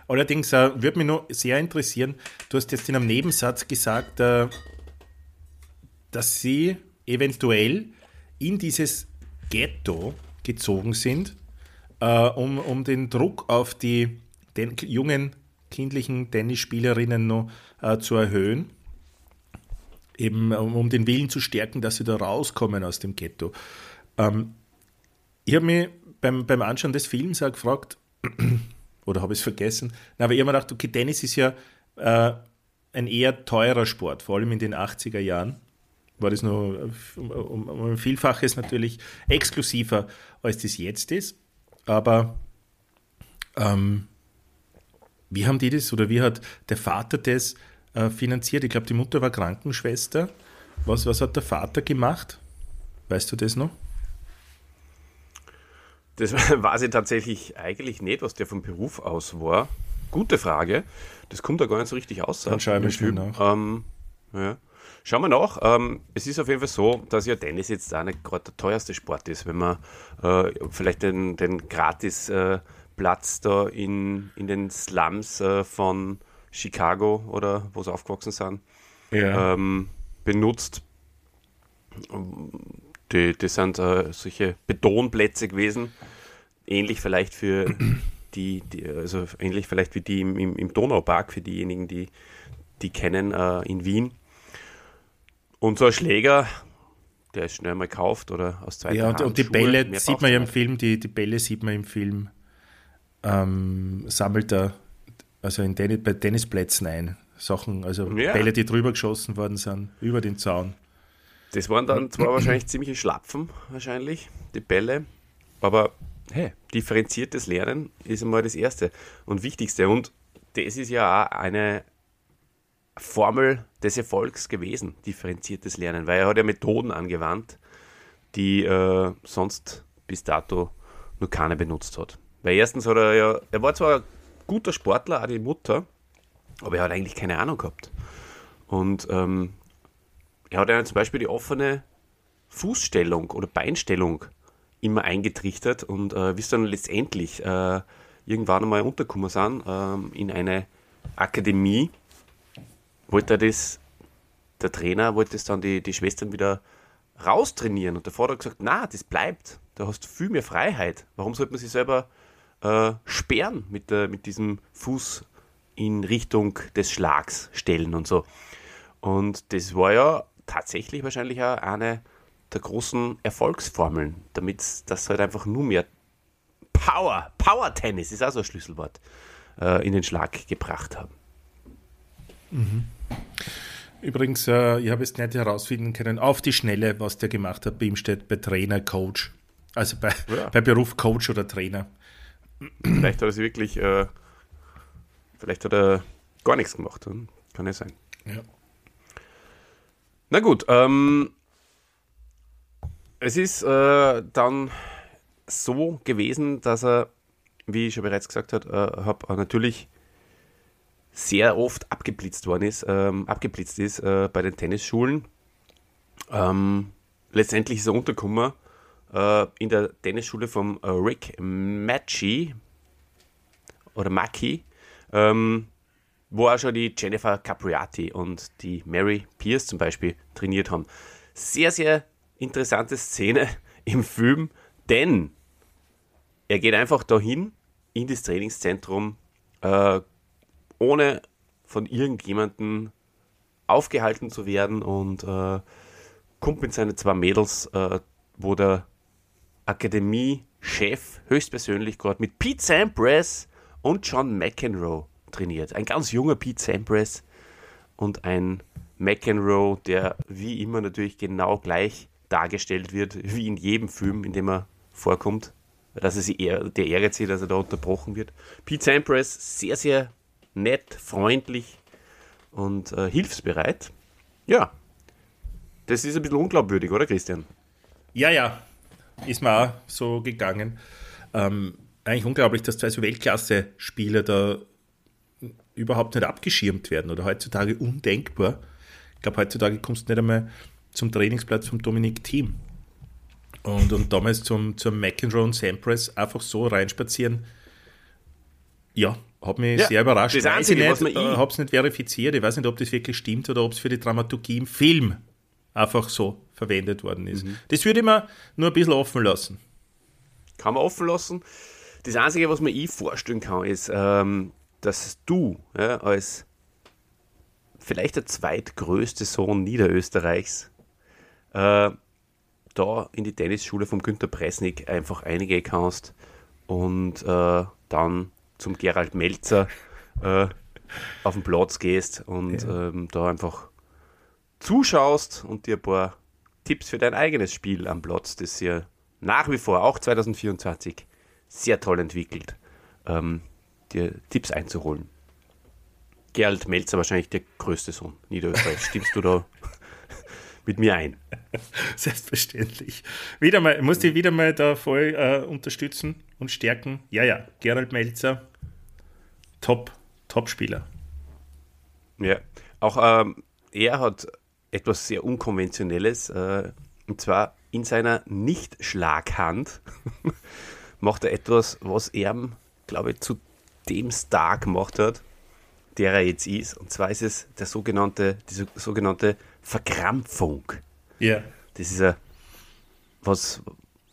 Speaker 3: Allerdings äh, würde mich noch sehr interessieren, du hast jetzt in einem Nebensatz gesagt, äh, dass sie eventuell in dieses Ghetto gezogen sind, äh, um, um den Druck auf die den jungen kindlichen Tennisspielerinnen noch äh, zu erhöhen. Eben um, um, den Willen zu stärken, dass sie da rauskommen aus dem Ghetto. Ähm, ich habe mich beim, beim Anschauen des Films auch gefragt, (clears throat) oder habe ich es vergessen, Na, aber ich habe mir gedacht, okay, Tennis ist ja äh, ein eher teurer Sport, vor allem in den 80er Jahren war das noch um, um, um ein Vielfaches natürlich exklusiver, als das jetzt ist. Aber ähm, wie haben die das oder wie hat der Vater das äh, finanziert? Ich glaube, die Mutter war Krankenschwester. Was, was hat der Vater gemacht? Weißt du das noch?
Speaker 1: Das (laughs) weiß ich tatsächlich eigentlich nicht, was der vom Beruf aus war. Gute Frage. Das kommt da gar nicht so richtig aus.
Speaker 3: Dann schaue ich mir nach.
Speaker 1: Ähm, ja. Schauen wir nach. Ähm, es ist auf jeden Fall so, dass ja Tennis jetzt auch nicht gerade der teuerste Sport ist. Wenn man äh, vielleicht den, den gratis äh, Platz da in, in den Slums äh, von Chicago oder wo sie aufgewachsen sind, ja. ähm, benutzt. Die, die sind äh, solche Betonplätze gewesen, ähnlich vielleicht für (clears throat) die, die, also ähnlich vielleicht wie die im, im, im Donaupark, für diejenigen, die die kennen äh, in Wien. Und so ein Schläger, der ist schnell mal gekauft oder aus zweiter
Speaker 3: Ja, und, und die Schuhe, Bälle sieht man ja im Film, die, die Bälle sieht man im Film ähm, sammelt er also in Tennis, bei Tennisplätzen ein. Sachen, also ja. Bälle, die drüber geschossen worden sind, über den Zaun.
Speaker 1: Das waren dann zwar wahrscheinlich ziemliche Schlapfen, wahrscheinlich, die Bälle, aber hey, differenziertes Lernen ist einmal das Erste und Wichtigste. Und das ist ja auch eine Formel des Erfolgs gewesen, differenziertes Lernen, weil er hat ja Methoden angewandt, die äh, sonst bis dato nur keine benutzt hat. Weil erstens hat er ja, er war zwar ein guter Sportler, auch die Mutter, aber er hat eigentlich keine Ahnung gehabt. Und ähm, er hat ja zum Beispiel die offene Fußstellung oder Beinstellung immer eingetrichtert und äh, bis dann letztendlich äh, irgendwann einmal untergekommen sind äh, in eine Akademie, wollte das, der Trainer wollte es dann die, die Schwestern wieder raustrainieren und der Vater hat gesagt, na, das bleibt, da hast du viel mehr Freiheit. Warum sollte man sich selber äh, sperren mit, der, mit diesem Fuß in Richtung des Schlags stellen und so. Und das war ja tatsächlich wahrscheinlich auch eine der großen Erfolgsformeln, damit das halt einfach nur mehr Power, Power Tennis ist auch so ein Schlüsselwort, äh, in den Schlag gebracht haben.
Speaker 3: Mhm. Übrigens, äh, ich habe es nicht herausfinden können, auf die Schnelle, was der gemacht hat. Bei ihm steht bei Trainer, Coach. Also bei, ja. bei Beruf Coach oder Trainer.
Speaker 1: Vielleicht hat er sich wirklich, äh, vielleicht hat er gar nichts gemacht. Hm? Kann ja sein. Ja. Na gut, ähm, es ist äh, dann so gewesen, dass er, wie ich schon bereits gesagt habe, äh, hab, natürlich sehr oft abgeblitzt worden ist, ähm, abgeblitzt ist äh, bei den Tennisschulen. Ähm, letztendlich ist er untergekommen äh, in der Tennisschule von äh, Rick Macchi oder Macchi, ähm, wo auch schon die Jennifer Capriati und die Mary Pierce zum Beispiel trainiert haben. Sehr, sehr interessante Szene (laughs) im Film, denn er geht einfach dahin in das Trainingszentrum, äh, ohne von irgendjemandem aufgehalten zu werden und äh, kommt mit seinen zwei Mädels, äh, wo der Akademie-Chef höchstpersönlich gerade mit Pete Sampras und John McEnroe trainiert. Ein ganz junger Pete Sampras und ein McEnroe, der wie immer natürlich genau gleich dargestellt wird, wie in jedem Film, in dem er vorkommt. Dass er sich eher, der zieht, dass er da unterbrochen wird. Pete Sampras, sehr, sehr nett, freundlich und äh, hilfsbereit. Ja, das ist ein bisschen unglaubwürdig, oder Christian?
Speaker 3: Ja, ja, ist mir auch so gegangen. Ähm, eigentlich unglaublich, dass zwei so Weltklasse-Spieler da überhaupt nicht abgeschirmt werden oder heutzutage undenkbar. Ich glaube, heutzutage kommst du nicht einmal zum Trainingsplatz vom Dominik Team. Und, und damals zum, zum McEnroe und Sampras einfach so reinspazieren. Ja, hat mich ja, sehr überrascht. Das Einzige, ich nicht, äh, habe es nicht verifiziert. Ich weiß nicht, ob das wirklich stimmt oder ob es für die Dramaturgie im Film einfach so verwendet worden ist. Mhm. Das würde ich mir nur ein bisschen offen lassen.
Speaker 1: kann man offen lassen. Das Einzige, was mir ich vorstellen kann, ist, ähm, dass du ja, als vielleicht der zweitgrößte Sohn Niederösterreichs äh, da in die Tennisschule vom Günter Presnik einfach eingehen kannst und äh, dann zum Gerald Melzer äh, auf den Platz gehst und
Speaker 3: Ja.
Speaker 1: ähm, da einfach zuschaust und dir ein paar Tipps für dein eigenes Spiel am Platz, das ihr nach wie vor, auch 2024, sehr toll entwickelt, ähm, dir Tipps einzuholen. Gerald Melzer wahrscheinlich der größte Sohn Niederösterreichs. Stimmst du da (laughs) mit mir ein?
Speaker 3: Selbstverständlich. Wieder mal, muss ich wieder mal da voll äh, unterstützen und stärken. Ja, ja, Gerald Melzer, top, Top-Spieler.
Speaker 1: Ja, auch ähm, er hat etwas sehr Unkonventionelles, äh, und zwar in seiner Nicht-Schlaghand (laughs) macht er etwas, was er, glaube ich, zu dem Star gemacht hat, der er jetzt ist. Und zwar ist es der sogenannte, diese sogenannte Verkrampfung.
Speaker 3: Ja.
Speaker 1: Das ist ja was,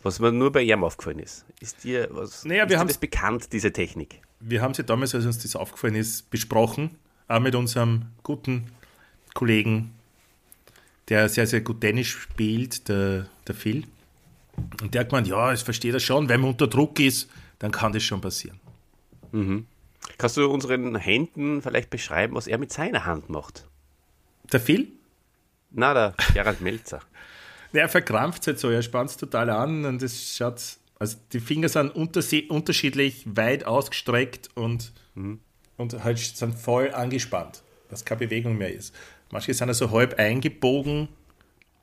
Speaker 1: was mir nur bei ihm aufgefallen ist. Ist dir, was,
Speaker 3: Naja,
Speaker 1: ist
Speaker 3: wir
Speaker 1: dir das bekannt, diese Technik?
Speaker 3: Wir haben sie damals, als uns das aufgefallen ist, besprochen, auch mit unserem guten Kollegen, der sehr, sehr gut Tennis spielt, der, der Phil. Und der hat gemeint, ja, es versteht er schon, wenn man unter Druck ist, dann kann das schon passieren.
Speaker 1: Kannst du unseren Händen vielleicht beschreiben, was er mit seiner Hand macht?
Speaker 3: Der Phil,
Speaker 1: Na, der Gerald Melzer. (laughs)
Speaker 3: der verkrampft halt so, er spannt es total an und es schaut, also die Finger sind unterschiedlich weit ausgestreckt und, und halt sind voll angespannt, dass keine Bewegung mehr ist. Manche sind also halb eingebogen.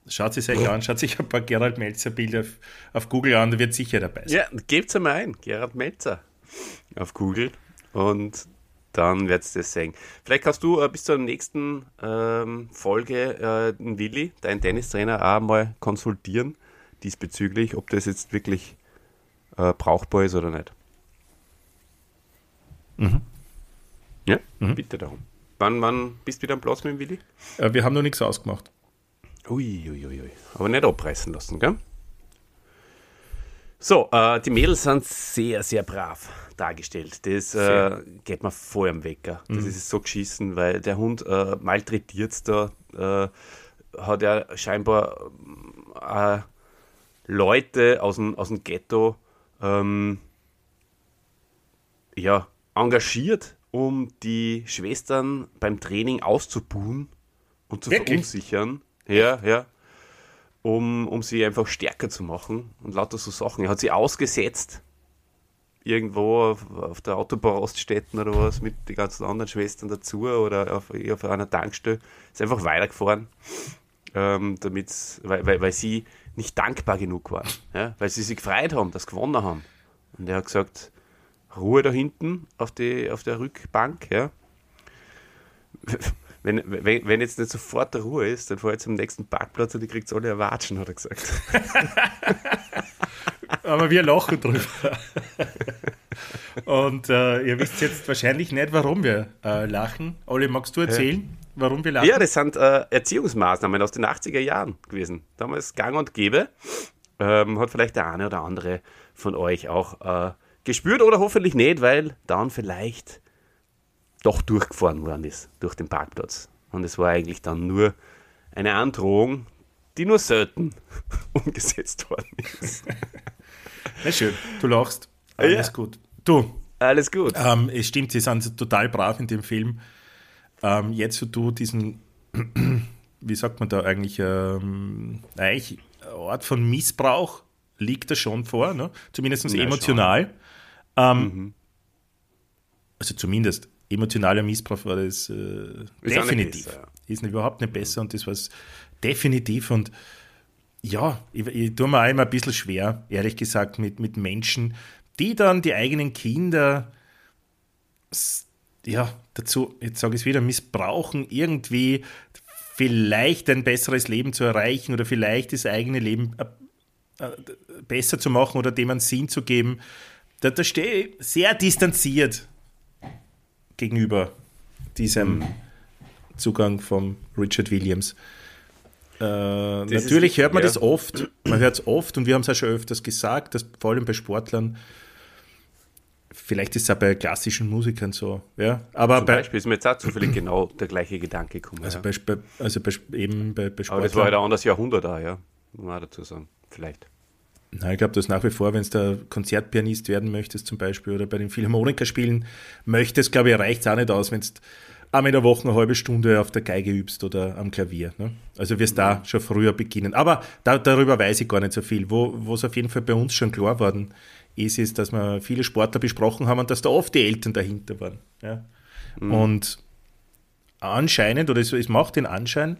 Speaker 3: Schaut sich euch an, schaut sich ein paar Gerald Melzer Bilder auf, auf Google an, da wird sicher dabei sein.
Speaker 1: Ja, gebt's einmal ein, Gerald Melzer auf Google und dann wird's das sehen. Vielleicht kannst du äh, bis zur nächsten ähm, Folge äh, den Willi, deinen Tennistrainer, auch mal konsultieren diesbezüglich, ob das jetzt wirklich äh, brauchbar ist oder nicht. Ja, bitte darum. Wann, wann bist du wieder am Platz mit dem Willi?
Speaker 3: Äh, Wir haben noch nichts ausgemacht.
Speaker 1: Ui, ui, ui. Aber nicht abreißen lassen, gell? So, äh, die Mädels sind sehr, sehr brav dargestellt. Das äh, geht mir voll am Wecker. Das ist so geschissen, weil der Hund äh, malträtiert da, äh, hat er scheinbar äh, Leute aus dem, aus dem Ghetto ähm, ja, engagiert, um die Schwestern beim Training auszubuhen und zu
Speaker 3: Wirklich?
Speaker 1: verunsichern. Ja, ja. Um, um sie einfach stärker zu machen und lauter so Sachen. Er hat sie ausgesetzt, irgendwo auf, auf der Autobahnraststätten oder was, mit den ganzen anderen Schwestern dazu oder auf, auf einer Tankstelle. Ist einfach weitergefahren, ähm, damit's, weil, weil, weil sie nicht dankbar genug waren. Ja? Weil sie sich gefreut haben, dass sie gewonnen haben. Und er hat gesagt, Ruhe da hinten auf, die, auf der Rückbank, ja. (laughs) Wenn, wenn, wenn jetzt nicht sofort Ruhe ist, dann fahr ich zum nächsten Parkplatz und die kriegt alle erwatschen, hat er gesagt. (laughs)
Speaker 3: Aber wir lachen drüber. Und äh, ihr wisst jetzt wahrscheinlich nicht, warum wir äh, lachen. Olli, magst du erzählen, warum wir lachen?
Speaker 1: Ja, das sind äh, Erziehungsmaßnahmen aus den 80er Jahren gewesen. Damals gang und gäbe. Ähm, hat vielleicht der eine oder andere von euch auch äh, gespürt oder hoffentlich nicht, weil dann vielleicht doch durchgefahren worden ist durch den Parkplatz. Und es war eigentlich dann nur eine Androhung, die nur selten (laughs) umgesetzt worden ist.
Speaker 3: Na schön, du lachst. Alles
Speaker 1: Ja.
Speaker 3: gut. Du,
Speaker 1: Alles gut.
Speaker 3: ähm, es stimmt, sie sind total brav in dem Film. Ähm, jetzt, wo du diesen, (clears throat) wie sagt man da eigentlich, ähm, eigentlich Art von Missbrauch liegt da schon vor, ne? zumindest
Speaker 1: Ja,
Speaker 3: emotional. Ähm, Also zumindest emotionaler Missbrauch war das äh,
Speaker 1: nicht
Speaker 3: definitiv.
Speaker 1: besser, ja.
Speaker 3: Ist überhaupt nicht besser und das war es definitiv. Und ja, ich, ich tue mir auch immer ein bisschen schwer, ehrlich gesagt, mit, mit Menschen, die dann die eigenen Kinder ja, dazu, jetzt sage ich es wieder, missbrauchen, irgendwie vielleicht ein besseres Leben zu erreichen oder vielleicht das eigene Leben äh, äh, besser zu machen oder dem einen Sinn zu geben. Da, da stehe ich sehr distanziert gegenüber diesem Zugang von Richard Williams. Äh,
Speaker 1: ist
Speaker 3: natürlich hört man
Speaker 1: ja.
Speaker 3: das oft, man hört es oft und wir haben es ja schon öfters gesagt, dass vor allem bei Sportlern, vielleicht ist es auch bei klassischen Musikern so, ja, aber
Speaker 1: Zum
Speaker 3: bei,
Speaker 1: Beispiel ist mir jetzt auch zufällig genau der gleiche Gedanke gekommen.
Speaker 3: also
Speaker 1: ja.
Speaker 3: bei, also bei, eben bei, bei
Speaker 1: Aber das war halt ein anderes Jahrhundert da, ja. Muss man auch dazu sagen. Vielleicht.
Speaker 3: Na, ich glaube, dass nach wie vor, wenn du Konzertpianist werden möchtest zum Beispiel oder bei den Philharmoniker spielen möchtest, glaube ich, reicht es auch nicht aus, wenn du einmal in der Woche eine halbe Stunde auf der Geige übst oder am Klavier. Ne? Also wirst da schon früher beginnen. Aber da, darüber weiß ich gar nicht so viel. Wo es auf jeden Fall bei uns schon klar worden ist, ist, dass wir viele Sportler besprochen haben und dass da oft die Eltern dahinter waren. Ja? Und anscheinend, oder es, es macht den Anschein,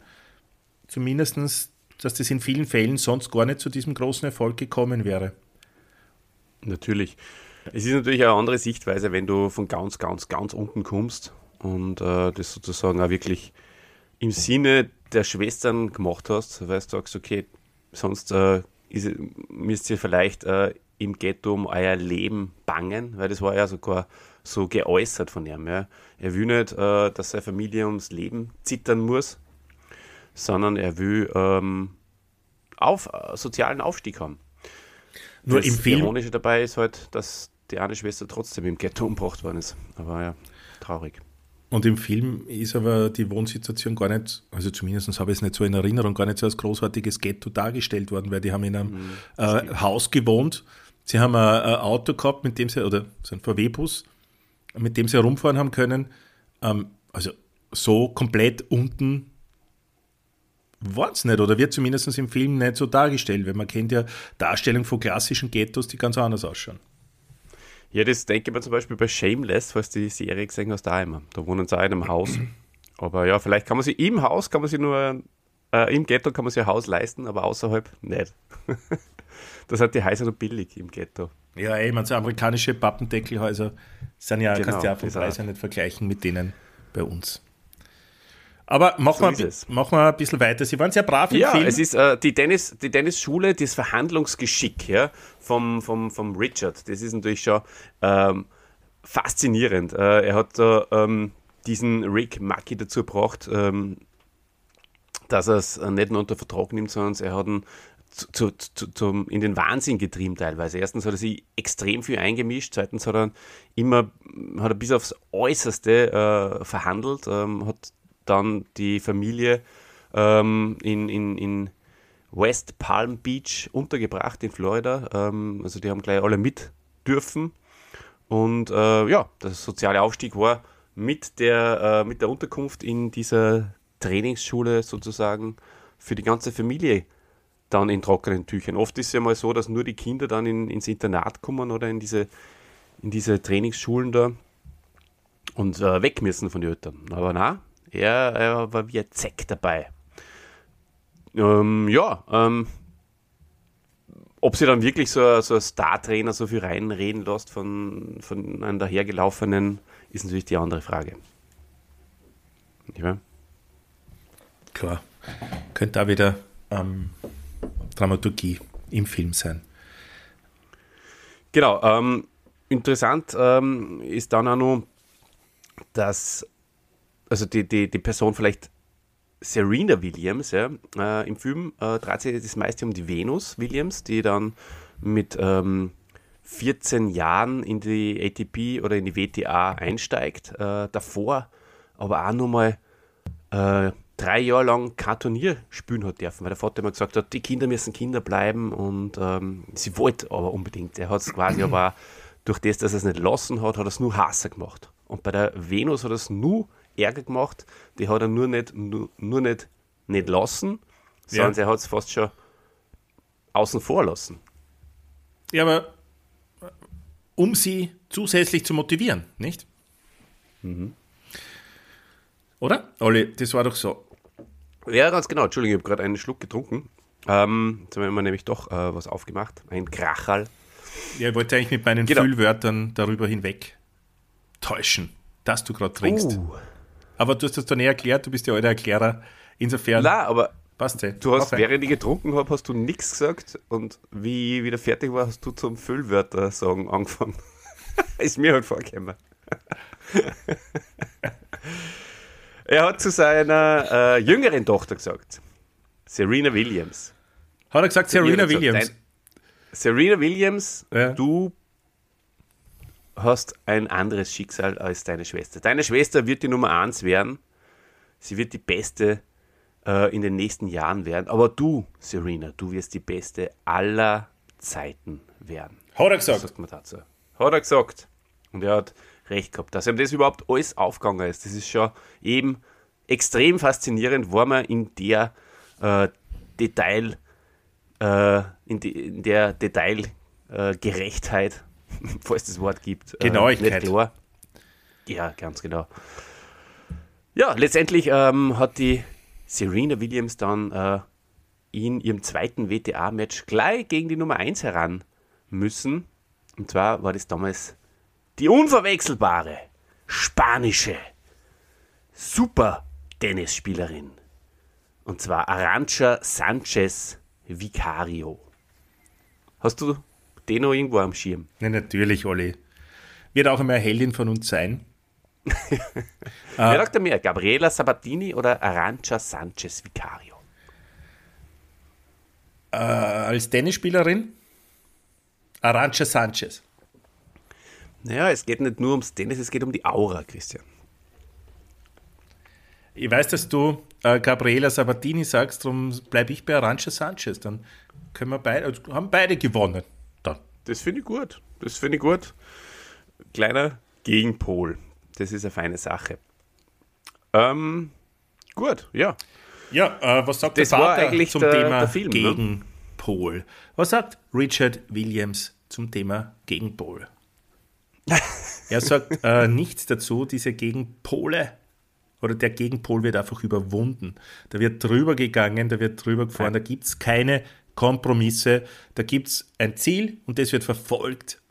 Speaker 3: zumindestens, dass das in vielen Fällen sonst gar nicht zu diesem großen Erfolg gekommen wäre.
Speaker 1: Natürlich. Es ist natürlich eine andere Sichtweise, wenn du von ganz, ganz, ganz unten kommst und äh, das sozusagen auch wirklich im Sinne der Schwestern gemacht hast, weil du sagst, okay, sonst äh, ist, müsst ihr vielleicht äh, im Ghetto um euer Leben bangen, weil das war ja sogar so geäußert von ihm. Ja. Er will nicht, äh, dass seine Familie ums Leben zittern muss, sondern er will ähm, auf, äh, sozialen Aufstieg haben.
Speaker 3: Nur
Speaker 1: das
Speaker 3: im Film,
Speaker 1: Ironische dabei ist halt, dass die eine Schwester trotzdem im Ghetto umgebracht worden ist. Aber ja, traurig.
Speaker 3: und im Film ist aber die Wohnsituation gar nicht, also zumindest habe ich es nicht so in Erinnerung, gar nicht so als großartiges Ghetto dargestellt worden, weil die haben in einem äh, Haus gewohnt. Sie haben ein, Auto gehabt, mit dem sie, oder so ein VW-Bus, mit dem sie herumfahren haben können. Ähm, also so komplett unten war es nicht, oder wird zumindest im Film nicht so dargestellt, weil man kennt ja Darstellungen von klassischen Ghettos, die ganz anders ausschauen.
Speaker 1: Ja, das denke ich mir zum Beispiel bei Shameless, falls die Serie gesehen hast, da. Da wohnen sie auch in einem Haus. Aber ja, vielleicht kann man sich im Haus, kann man sich nur, äh, im Ghetto kann man sich ein Haus leisten, aber außerhalb nicht. (laughs) das hat die Häuser nur billig im Ghetto.
Speaker 3: Ja, ey, man so amerikanische Pappendeckelhäuser sind ja,
Speaker 1: Genau,
Speaker 3: kannst du ja vom Preis ja nicht vergleichen mit denen bei uns. Aber machen,
Speaker 1: So
Speaker 3: wir, machen wir ein bisschen weiter. Sie waren sehr brav im
Speaker 1: Ja,
Speaker 3: Film.
Speaker 1: es ist äh, die, Tennis, die Tennisschule, das Verhandlungsgeschick ja, vom, vom, vom Richard. Das ist natürlich schon ähm, faszinierend. Äh, er hat ähm, diesen Rick Mackie dazu gebracht, ähm, dass er es nicht nur unter Vertrag nimmt, sondern er hat ihn zu, zu, zu, zum, in den Wahnsinn getrieben teilweise. Erstens hat er sich extrem viel eingemischt, zweitens hat er immer hat er bis aufs Äußerste äh, verhandelt, ähm, hat dann die Familie ähm, in, in, in West Palm Beach untergebracht in Florida. Ähm, also die haben gleich alle mit dürfen. Und äh, ja, der soziale Aufstieg war mit der, äh, mit der Unterkunft in dieser Trainingsschule sozusagen für die ganze Familie dann in trockenen Tüchern. Oft ist es ja mal so, dass nur die Kinder dann in, ins Internat kommen oder in diese, in diese Trainingsschulen da und äh, weg müssen von den Eltern. Aber na, er, er war wie ein Zeck dabei. Ähm, ja, ähm, ob sie dann wirklich so, so ein Star-Trainer so viel reinreden lässt von, von einem dahergelaufenen, ist natürlich die andere Frage. Ja.
Speaker 3: Klar. Könnte auch wieder ähm, Dramaturgie im Film sein.
Speaker 1: Genau, ähm, interessant ähm, ist dann auch noch, dass also die, die, die Person vielleicht Serena Williams, ja, äh, im Film äh, dreht sich das meiste um die Venus Williams, die dann mit ähm, 14 Jahren in die ATP oder in die WTA einsteigt. Äh, davor aber auch nochmal äh, drei Jahre lang kein Turnier spielen hat dürfen, weil der Vater immer gesagt hat, die Kinder müssen Kinder bleiben und ähm, sie wollte aber unbedingt. Er hat es quasi (clears throat) aber durch das, dass er es nicht lassen hat, hat er es nur Hasser gemacht. Und bei der Venus hat er es nur Ärger gemacht, die hat er nur nicht, nur, nur nicht, nicht lassen, sondern er hat es fast schon außen vor lassen.
Speaker 3: Ja, aber um sie zusätzlich zu motivieren, nicht? Oder? Olli, das war doch so.
Speaker 1: Ja, ganz genau. Entschuldigung, ich habe gerade einen Schluck getrunken. Ähm, jetzt haben wir nämlich doch äh, was aufgemacht. Ein Krachal.
Speaker 3: Ja, ich wollte eigentlich mit meinen
Speaker 1: Genau.
Speaker 3: Füllwörtern darüber hinweg täuschen, dass du gerade trinkst.
Speaker 1: Uh.
Speaker 3: Aber du hast das dann eh erklärt, du bist ja alter Erklärer. Insofern
Speaker 1: Na, aber
Speaker 3: passt eh.
Speaker 1: du hast, während ich getrunken habe, hast du nichts gesagt und wie ich wieder fertig war, hast du zum Füllwörter sagen angefangen. (laughs) Ist mir halt vorgekommen. (laughs) er hat zu seiner äh, jüngeren Tochter gesagt, Serena Williams.
Speaker 3: Hat er gesagt, Serena
Speaker 1: gesagt,
Speaker 3: Williams?
Speaker 1: dein- Serena Williams,
Speaker 3: Ja.
Speaker 1: du hast ein anderes Schicksal als deine Schwester. Deine Schwester wird die Nummer 1 werden. Sie wird die Beste äh, in den nächsten Jahren werden. Aber du, Serena, du wirst die Beste aller Zeiten werden.
Speaker 3: Hat er gesagt.
Speaker 1: sagt man dazu? Hat er gesagt. Und er hat recht gehabt. Dass ihm das überhaupt alles aufgegangen ist, das ist schon eben extrem faszinierend, war man in der äh, Detail, äh, in, die, in der Detailgerechtheit, äh, (laughs) falls das Wort gibt. äh,
Speaker 3: Genauigkeit.
Speaker 1: nicht klar. Ja, ganz genau. Ja, letztendlich ähm, hat die Serena Williams dann äh, in ihrem zweiten WTA-Match gleich gegen die Nummer 1 heran müssen. Und zwar war das damals die unverwechselbare spanische Super-Tennisspielerin. Und zwar Arancha Sanchez Vicario. Hast du den noch irgendwo am Schirm?
Speaker 3: Ja, natürlich, Olli. Wird auch eine Heldin von uns sein. (laughs)
Speaker 1: Wer sagt mehr? Gabriela Sabatini oder Arancha Sanchez Vicario?
Speaker 3: Äh, als Tennisspielerin Arancha Sanchez.
Speaker 1: Naja, es geht nicht nur ums Tennis, es geht um die Aura, Christian.
Speaker 3: Ich weiß, dass du äh, Gabriela Sabatini sagst, darum bleibe ich bei Arancha Sanchez. Dann können wir beide, also haben beide gewonnen. Dann.
Speaker 1: Das finde ich gut. Das finde ich gut. Kleiner Gegenpol. Das ist eine feine Sache. Ähm, gut, ja.
Speaker 3: Ja, äh, was sagt
Speaker 1: Das
Speaker 3: der Vater
Speaker 1: eigentlich
Speaker 3: zum
Speaker 1: der-
Speaker 3: Thema
Speaker 1: der Film, ne?
Speaker 3: Gegenpol? Was sagt Richard Williams zum Thema Gegenpol? Er sagt äh, nichts dazu, diese Gegenpole oder der Gegenpol wird einfach überwunden. Da wird drüber gegangen, da wird drüber gefahren, da gibt es keine Kompromisse, da gibt es ein Ziel und das wird verfolgt,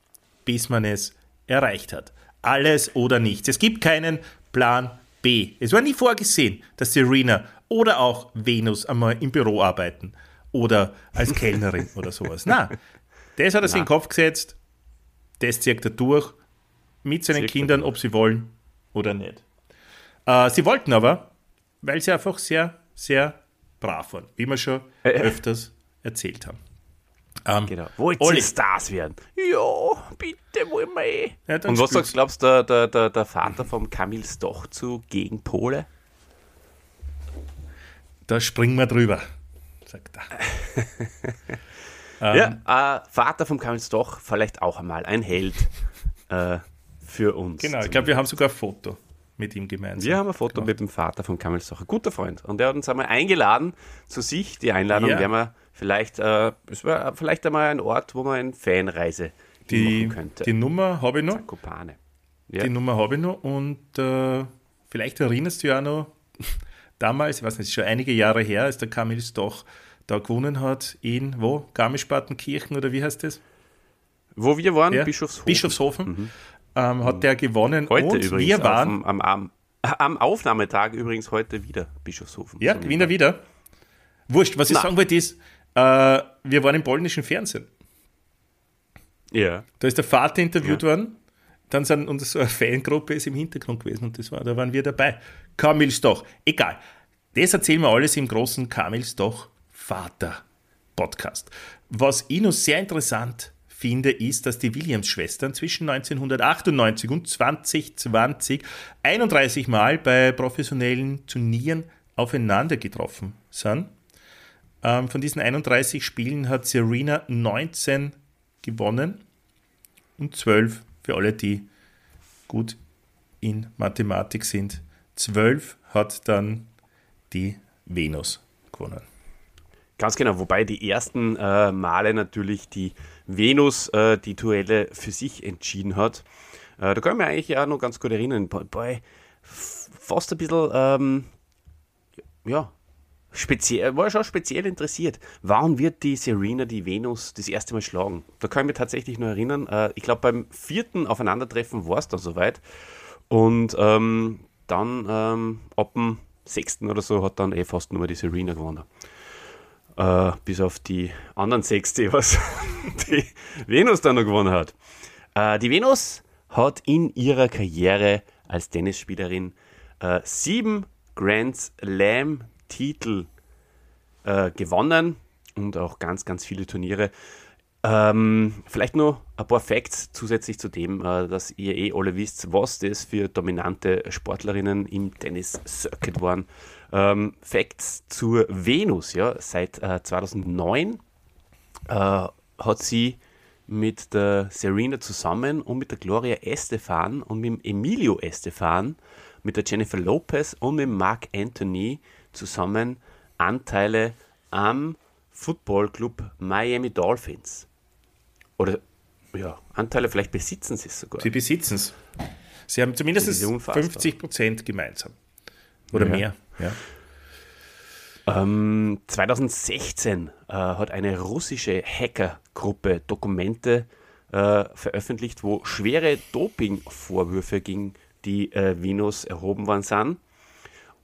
Speaker 3: bis man es erreicht hat. Alles oder nichts. Es gibt keinen Plan B. Es war nie vorgesehen, dass Serena oder auch Venus einmal im Büro arbeiten oder als (laughs) Kellnerin oder sowas. Na, das hat er sich in den Kopf gesetzt, das zieht er durch mit seinen
Speaker 1: er
Speaker 3: Kindern, ob sie wollen oder nicht. Äh, sie wollten aber, weil sie einfach sehr, sehr brav waren, wie wir schon
Speaker 1: Äh, äh.
Speaker 3: öfters erzählt haben. Ähm,
Speaker 1: Genau. Wollt ihr Stars werden? Ja, bitte wollen wir eh.
Speaker 3: Ja,
Speaker 1: Und was sagst du, glaubst du, der, der, der, Vater vom Camille Stoch zu Gegenpole?
Speaker 3: Da springen wir drüber, sagt er. (laughs)
Speaker 1: ja, äh, Vater vom Camille Stoch, vielleicht auch einmal ein Held äh, für uns.
Speaker 3: Genau, ich glaube, wir haben sogar ein Foto mit ihm gemeinsam.
Speaker 1: Wir haben ein Foto mit dem Vater von Kamil Stoch, ein guter Freund. Und der hat uns einmal eingeladen zu sich. Die Einladung
Speaker 3: Ja.
Speaker 1: wäre wir vielleicht, äh, es wäre vielleicht einmal ein Ort, wo man eine Fanreise
Speaker 3: die,
Speaker 1: machen könnte.
Speaker 3: die Nummer habe ich noch.
Speaker 1: Zakopane. Ja.
Speaker 3: Die Nummer habe ich noch und äh, vielleicht erinnerst du ja noch (laughs) damals, ich weiß nicht, ist schon einige Jahre her, als der Kamil Stoch da gewonnen hat in, wo? Garmisch-Partenkirchen oder wie heißt das?
Speaker 1: Wo wir waren,
Speaker 3: Ja?
Speaker 1: Bischofshofen.
Speaker 3: Bischofshofen. Ähm, hat der gewonnen
Speaker 1: Heute
Speaker 3: und
Speaker 1: übrigens.
Speaker 3: wir waren,
Speaker 1: am, am, am Aufnahmetag übrigens heute wieder Bischofshofen.
Speaker 3: ja, wir wieder. Wurscht, was ich
Speaker 1: Na.
Speaker 3: sagen wollte ist, äh, wir waren im polnischen Fernsehen.
Speaker 1: Ja.
Speaker 3: Da ist der Vater interviewt worden. Dann sind eine Fangruppe ist im Hintergrund gewesen und das war, da waren wir dabei. Kamil Stoch. Egal. Das erzählen wir alles im großen Kamil Stoch Vater Podcast. Was ich noch sehr interessant finde, ist, dass die Williams-Schwestern zwischen 1998 und 2020 31 Mal bei professionellen Turnieren aufeinander getroffen sind. Ähm, von diesen 31 Spielen hat Serena 19 gewonnen und 12 für alle, die gut in Mathematik sind. 12 hat dann die Venus gewonnen.
Speaker 1: Ganz genau, wobei die ersten äh, Male natürlich die Venus äh, die Duelle für sich entschieden hat. Äh, da kann ich mich eigentlich auch noch ganz gut erinnern. Boy f- fast ein bisschen, ähm, ja, speziell, war schon speziell interessiert. Wann wird die Serena die Venus das erste Mal schlagen? Da kann ich mich tatsächlich noch erinnern. Äh, ich glaube, beim vierten Aufeinandertreffen war es dann soweit. Und ähm, dann ähm, ab dem sechsten oder so hat dann eh fast nur die Serena gewonnen. Äh, bis auf die anderen sechs, die was (laughs) die Venus dann noch gewonnen hat. Äh, die Venus hat in ihrer Karriere als Tennisspielerin äh, sieben Grand Slam-Titel äh, gewonnen und auch ganz, ganz viele Turniere. Ähm, vielleicht nur ein paar Facts zusätzlich zu dem, äh, dass ihr eh alle wisst, was das für dominante Sportlerinnen im Tennis-Circuit waren. Ähm, Facts zur Venus, ja, seit äh, 2009 äh, hat sie mit der Serena zusammen und mit der Gloria Estefan und mit dem Emilio Estefan, mit der Jennifer Lopez und mit Mark Anthony zusammen Anteile am Football Club Miami Dolphins. Oder ja, Anteile vielleicht besitzen sie es sogar.
Speaker 3: Sie besitzen es. Sie haben zumindest
Speaker 1: Das ist unfassbar.
Speaker 3: 50 Prozent gemeinsam. Oder
Speaker 1: Ja.
Speaker 3: mehr. Ja.
Speaker 1: Ähm, 2016 äh, hat eine russische Hackergruppe Dokumente äh, veröffentlicht, wo schwere Dopingvorwürfe gegen die äh, Venus erhoben worden sind.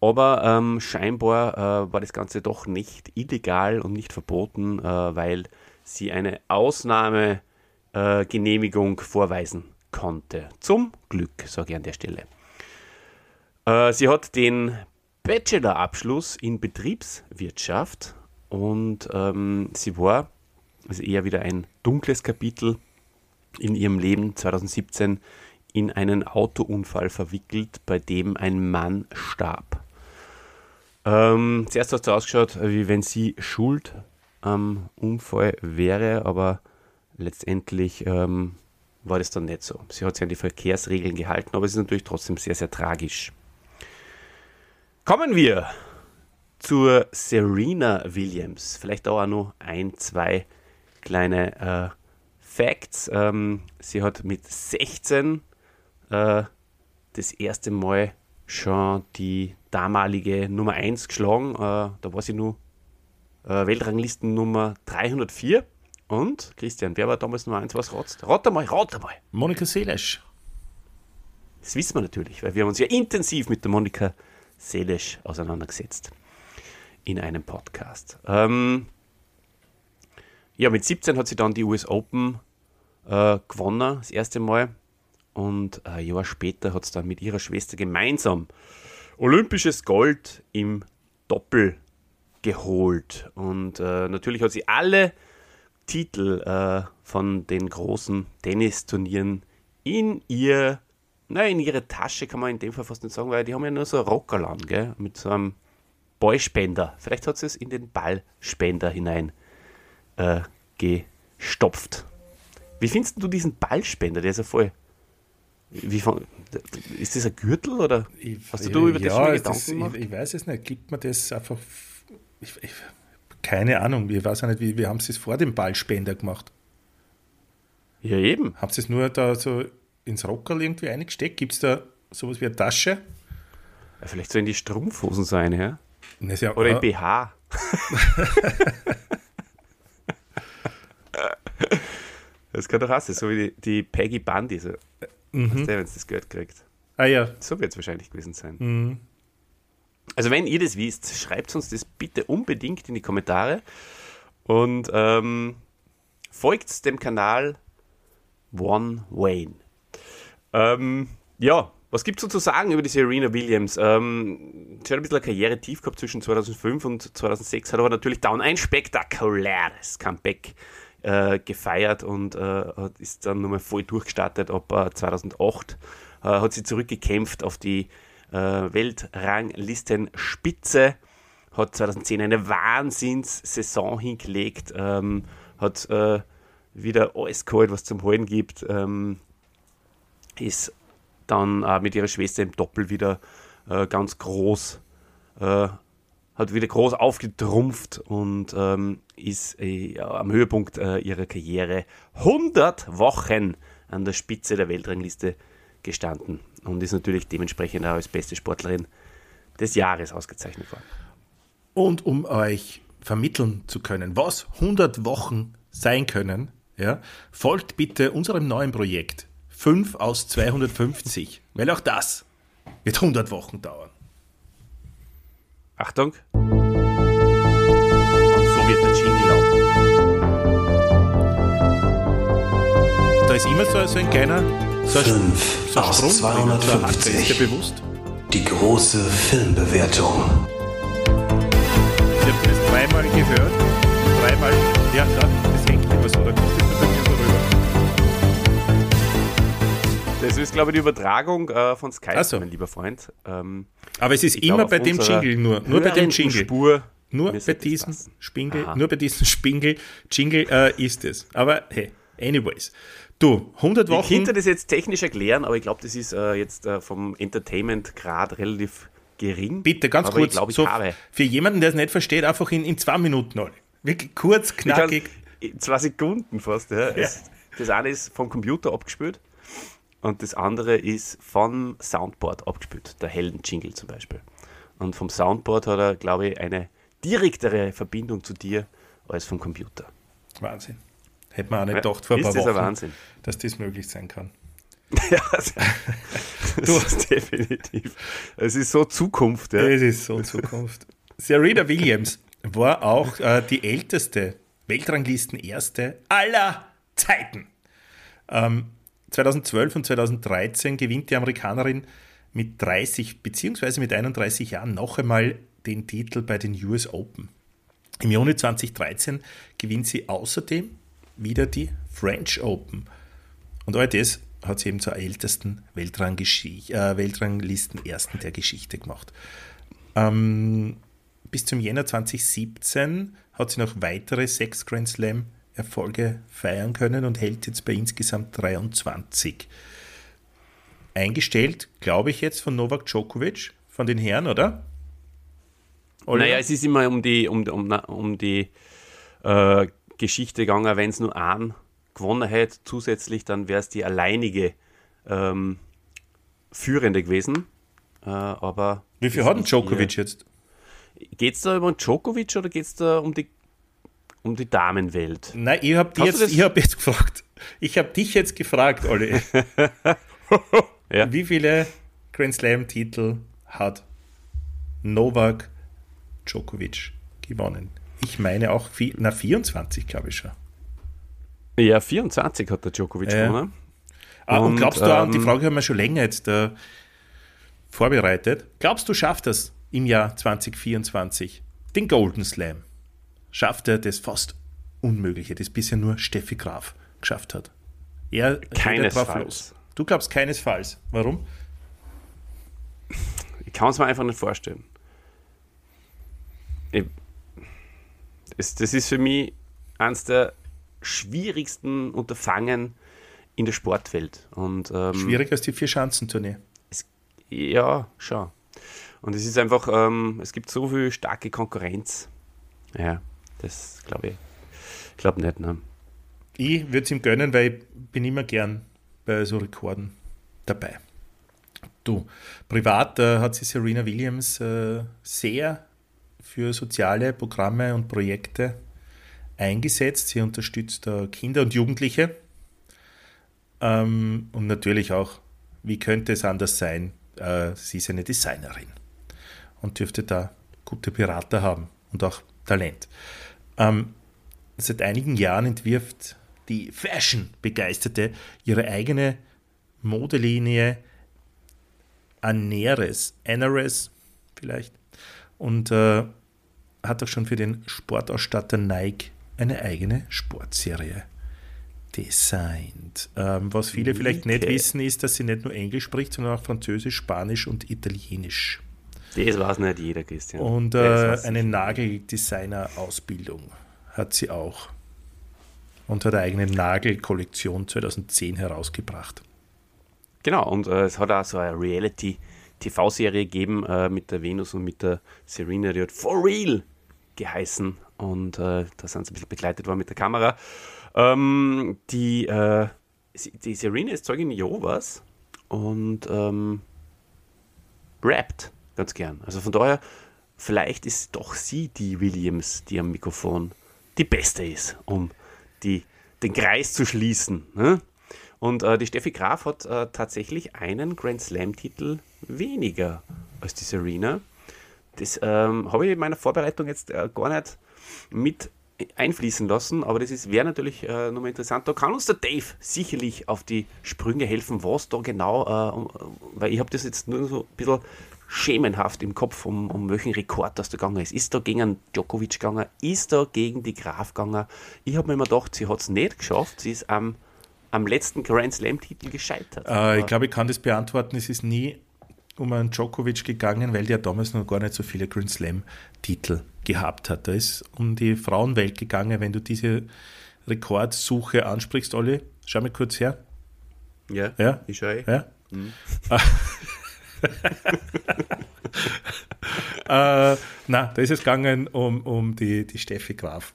Speaker 1: Aber ähm, scheinbar äh, war das Ganze doch nicht illegal und nicht verboten, äh, weil sie eine Ausnahmegenehmigung äh, Genehmigung vorweisen konnte. Zum Glück, sage ich an der Stelle. Äh, sie hat den Bachelorabschluss in Betriebswirtschaft und ähm, sie war, also eher wieder ein dunkles Kapitel in ihrem Leben 2017 in einen Autounfall verwickelt, bei dem ein Mann starb. Ähm, zuerst hat es so ausgeschaut, wie wenn sie schuld am Unfall wäre, aber letztendlich ähm, war das dann nicht so. Sie hat sich an die Verkehrsregeln gehalten, aber es ist natürlich trotzdem sehr, sehr tragisch. Kommen wir zur Serena Williams. Vielleicht auch noch ein, zwei kleine äh, Facts. Ähm, sie hat mit 16 äh, das erste Mal schon die damalige Nummer 1 geschlagen. Äh, da war sie nur äh, Weltranglisten Nummer 304. Und Christian, wer war damals Nummer 1? Was rotzt? Rat einmal, rat einmal.
Speaker 3: Monika Seelesch.
Speaker 1: Das wissen wir natürlich, weil wir haben uns ja intensiv mit der Monika Seelisch auseinandergesetzt in einem Podcast. Ähm, ja, mit 17 hat sie dann die US Open äh, gewonnen, das erste Mal. Und ein Jahr später hat sie dann mit ihrer Schwester gemeinsam olympisches Gold im Doppel geholt. Und äh, natürlich hat sie alle Titel äh, von den großen Tennisturnieren in ihr, na, in ihre Tasche kann man in dem Fall fast nicht sagen, weil die haben ja nur so ein Rockerland, gell, mit so einem Ballspender. Vielleicht hat sie es in den Ballspender hinein äh, gestopft. Wie findest du diesen Ballspender? Der ist ja voll. Wie von, ist das ein Gürtel oder hast du, du über das schon mal
Speaker 3: das,
Speaker 1: Gedanken gemacht?
Speaker 3: ich, ich weiß es nicht. Gibt man das einfach. Ich, ich, keine Ahnung. Ich weiß auch nicht, wie, wie haben sie es vor dem Ballspender gemacht?
Speaker 1: Ja, eben.
Speaker 3: Haben sie es nur da so ins Rockerl irgendwie eingesteckt? Gibt es da sowas wie eine Tasche?
Speaker 1: Ja, vielleicht so in die Strumpfhosen sein, ja?
Speaker 3: Ja,
Speaker 1: Oder im BH. (laughs) das kann doch sein, so wie die, die Peggy Bundy, so,
Speaker 3: mhm.
Speaker 1: wenn es das Geld kriegt.
Speaker 3: Ah ja,
Speaker 1: So wird es wahrscheinlich gewesen sein.
Speaker 3: mhm.
Speaker 1: Also wenn ihr das wisst, schreibt uns das bitte unbedingt in die Kommentare und ähm, folgt dem Kanal One Wayne. Ähm, ja, was gibt es so zu sagen über die Serena Williams? Ähm, sie hat ein bisschen eine Karriere tief gehabt zwischen 2005 und 2006, hat aber natürlich down ein spektakuläres Comeback äh, gefeiert und äh, ist dann nochmal voll durchgestartet. Ab äh, 2008 äh, hat sie zurückgekämpft auf die äh, Weltranglistenspitze, hat 2010 eine Wahnsinnssaison hingelegt, ähm, hat äh, wieder alles geholt, was zum Holen gibt, ähm, ist dann äh, mit ihrer Schwester im Doppel wieder äh, ganz groß, äh, hat wieder groß aufgetrumpft und ähm, ist äh, am Höhepunkt äh, ihrer Karriere. 100 Wochen an der Spitze der Weltrangliste gestanden und ist natürlich dementsprechend auch als beste Sportlerin des Jahres ausgezeichnet worden.
Speaker 3: Und um euch vermitteln zu können, was 100 Wochen sein können, ja, folgt bitte unserem neuen Projekt 5 aus 250, weil auch das wird 100 Wochen dauern.
Speaker 1: Achtung! Und so wird der Jingle lauten.
Speaker 3: Da ist immer so, so ein kleiner so ein,
Speaker 2: 5
Speaker 3: so
Speaker 2: aus
Speaker 3: Sprung, so ein Hack, ist dir
Speaker 2: 250.
Speaker 3: bewusst?
Speaker 2: Die große Filmbewertung.
Speaker 3: Ich habe das dreimal gehört. Dreimal. Ja, da, das hängt immer so. Da kommt es bei mir so rüber.
Speaker 1: Das ist, glaube ich, die Übertragung äh, von Skype,
Speaker 3: Ach so.
Speaker 1: mein lieber Freund. Ähm,
Speaker 3: Aber es ist immer
Speaker 1: auf
Speaker 3: bei dem Jingle nur. Nur bei dem Jingle.
Speaker 1: Spur
Speaker 3: Nur bei diesem. Spingel, nur bei diesem Spingel, Jingle äh, ist es. Aber hey, anyways. Du, 100
Speaker 1: Ich
Speaker 3: Wochen.
Speaker 1: könnte das jetzt technisch erklären, aber ich glaube, das ist äh, jetzt äh, vom Entertainment-Grad relativ gering.
Speaker 3: Bitte, ganz kurz.
Speaker 1: Ich glaube, ich
Speaker 3: so,
Speaker 1: habe.
Speaker 3: für jemanden, der es nicht versteht, einfach in, in zwei Minuten alle. Wirklich kurz,
Speaker 1: Ich kann,
Speaker 3: knackig.
Speaker 1: in zwei Sekunden fast. Ja. Es, das eine ist vom Computer abgespielt und das andere ist vom Soundboard abgespielt. Der Helden-Jingle zum Beispiel. Und vom Soundboard hat er, glaube ich, eine direktere Verbindung zu dir als vom Computer.
Speaker 3: Wahnsinn. Hätte man auch nicht gedacht vor ein
Speaker 1: ist
Speaker 3: paar
Speaker 1: das
Speaker 3: Wochen,
Speaker 1: Wahnsinn.
Speaker 3: dass das möglich sein kann. (laughs)
Speaker 1: Ja, das, (laughs) das ist definitiv. Es ist so Zukunft. Ja.
Speaker 3: Es ist so Zukunft. Serena Williams war auch äh, die älteste Weltranglisten-Erste aller Zeiten. Ähm, 2012 und 2013 gewinnt die Amerikanerin mit 30 bzw. mit 31 Jahren noch einmal den Titel bei den US Open. Im Juni 2013 gewinnt sie außerdem wieder die French Open. Und all das hat sie eben zur ältesten Weltranggeschich- äh, Weltranglisten-Ersten der Geschichte gemacht. Ähm, bis zum Jänner 2017 hat sie noch weitere sechs Grand Slam Erfolge feiern können und hält jetzt bei insgesamt 23. Eingestellt, glaube ich, jetzt von Novak Djokovic, von den Herren, oder? Oliver?
Speaker 1: Naja, es ist immer um die, um, um, um die äh, Geschichte gegangen, wenn es nur einen gewonnen hätte, zusätzlich, dann wäre es die alleinige ähm, Führende gewesen. Äh, aber
Speaker 3: Wie viel hat denn Djokovic jetzt?
Speaker 1: Geht es da über Djokovic oder geht es da um die, um die Damenwelt?
Speaker 3: Nein, ich habe jetzt, ich hab jetzt (laughs) gefragt. Ich habe dich jetzt gefragt, Olli. (laughs)
Speaker 1: Ja.
Speaker 3: Wie viele Grand Slam-Titel hat Novak Djokovic gewonnen? Ich meine auch, na 24, glaube ich schon.
Speaker 1: Ja, 24 hat der Djokovic
Speaker 3: Ja.
Speaker 1: gewonnen.
Speaker 3: Ah, und,
Speaker 1: Und,
Speaker 3: glaubst du, auch, und die
Speaker 1: ähm,
Speaker 3: Frage haben wir schon länger jetzt äh, vorbereitet, glaubst du, schafft das im Jahr 2024 den Golden Slam? Schafft er das fast Unmögliche, das bisher nur Steffi Graf geschafft hat? Er
Speaker 1: Keinesfalls.
Speaker 3: Du glaubst keinesfalls. Warum?
Speaker 1: Ich kann es mir einfach nicht vorstellen. Ich, es, das ist für mich eines der schwierigsten Unterfangen in der Sportwelt. Und ähm,
Speaker 3: Schwieriger als die Vier-Schanzentournee.
Speaker 1: ja, schon. Und es ist einfach, ähm, es gibt so viel starke Konkurrenz. Ja, das glaube ich. Ich glaube nicht, ne?
Speaker 3: Ich würde es ihm gönnen, weil ich bin immer gern bei so Rekorden dabei. Du, privat äh, hat sich Serena Williams äh, sehr für soziale Programme und Projekte eingesetzt. Sie unterstützt äh, Kinder und Jugendliche. Ähm, und natürlich auch, wie könnte es anders sein, äh, sie ist eine Designerin und dürfte da gute Berater haben und auch Talent. Ähm, seit einigen Jahren entwirft die Fashion-Begeisterte ihre eigene Modelinie Aneres, Anares vielleicht, und äh, hat auch schon für den Sportausstatter Nike eine eigene Sportserie designt. Ähm, was viele vielleicht nicht wissen, ist, dass sie nicht nur Englisch spricht, sondern auch Französisch, Spanisch und Italienisch.
Speaker 1: Das weiß nicht jeder, Christian.
Speaker 3: Und äh, eine. Nageldesigner-Ausbildung hat sie auch. Und hat eine eigene Nagelkollektion 2010 herausgebracht.
Speaker 1: Genau, und äh, es hat auch so eine Reality-TV-Serie gegeben äh, mit der Venus und mit der Serena, die hat For Real geheißen. Und äh, da sind sie ein bisschen begleitet worden mit der Kamera. Ähm, die, äh, die Serena ist Zeugin Jehovas und ähm, rappt ganz gern. Also von daher, vielleicht ist doch sie die Williams, die am Mikrofon die Beste ist, um die, den Kreis zu schließen. Ne? Und äh, die Steffi Graf hat äh, tatsächlich einen Grand Slam-Titel weniger als die Serena. Das ähm, habe ich in meiner Vorbereitung jetzt äh, gar nicht mit einfließen lassen, aber das wäre natürlich äh, nochmal interessant. Da kann uns der Dave sicherlich auf die Sprünge helfen, was da genau, äh, weil ich habe das jetzt nur so ein bisschen schemenhaft im Kopf, um, um welchen Rekord das da gegangen ist. Ist da gegen einen Djokovic gegangen? Ist da gegen die Graf gegangen? Ich habe mir immer gedacht, sie hat es nicht geschafft. Sie ist am, am letzten Grand Slam-Titel gescheitert.
Speaker 3: Äh, ich glaube, ich kann das beantworten. Es ist nie um einen Djokovic gegangen, weil der damals noch gar nicht so viele Grand Slam-Titel gehabt hat. Da ist um die Frauenwelt gegangen. Wenn du diese Rekordsuche ansprichst, Olli, schau mal kurz her.
Speaker 1: Ja,
Speaker 3: Ja?
Speaker 1: ich schaue.
Speaker 3: Ja? (laughs) äh, na, da ist es gegangen um, um die, die Steffi Graf.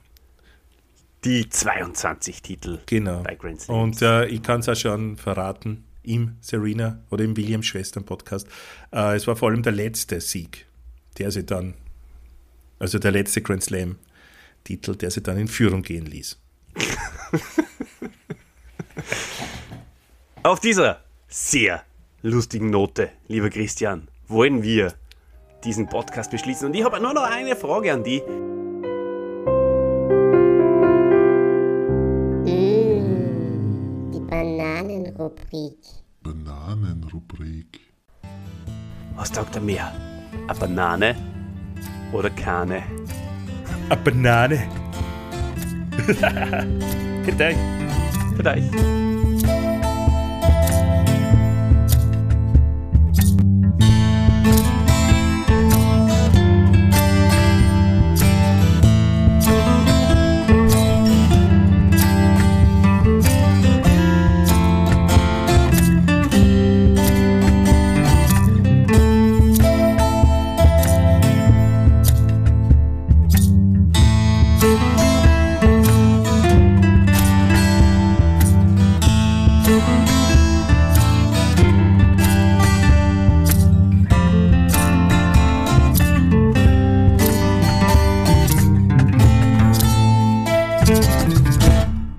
Speaker 1: Die 22 Titel
Speaker 3: Genau.
Speaker 1: bei Grand Slams.
Speaker 3: Und äh, ich kann es auch schon verraten, im Serena oder im Williams Schwestern Podcast. Äh, es war vor allem der letzte Sieg, der sie dann, also der letzte Grand Slam Titel, der sie dann in Führung gehen ließ. (laughs)
Speaker 1: Auf dieser sehr lustigen Note, lieber Christian, wollen wir diesen Podcast beschließen. Und ich habe nur noch eine Frage an
Speaker 4: die. Bananenrubrik.
Speaker 2: Bananenrubrik.
Speaker 1: Was taugt er mehr? Eine Banane oder keine?
Speaker 3: Eine Banane. (laughs) Gute.
Speaker 1: Vielleicht.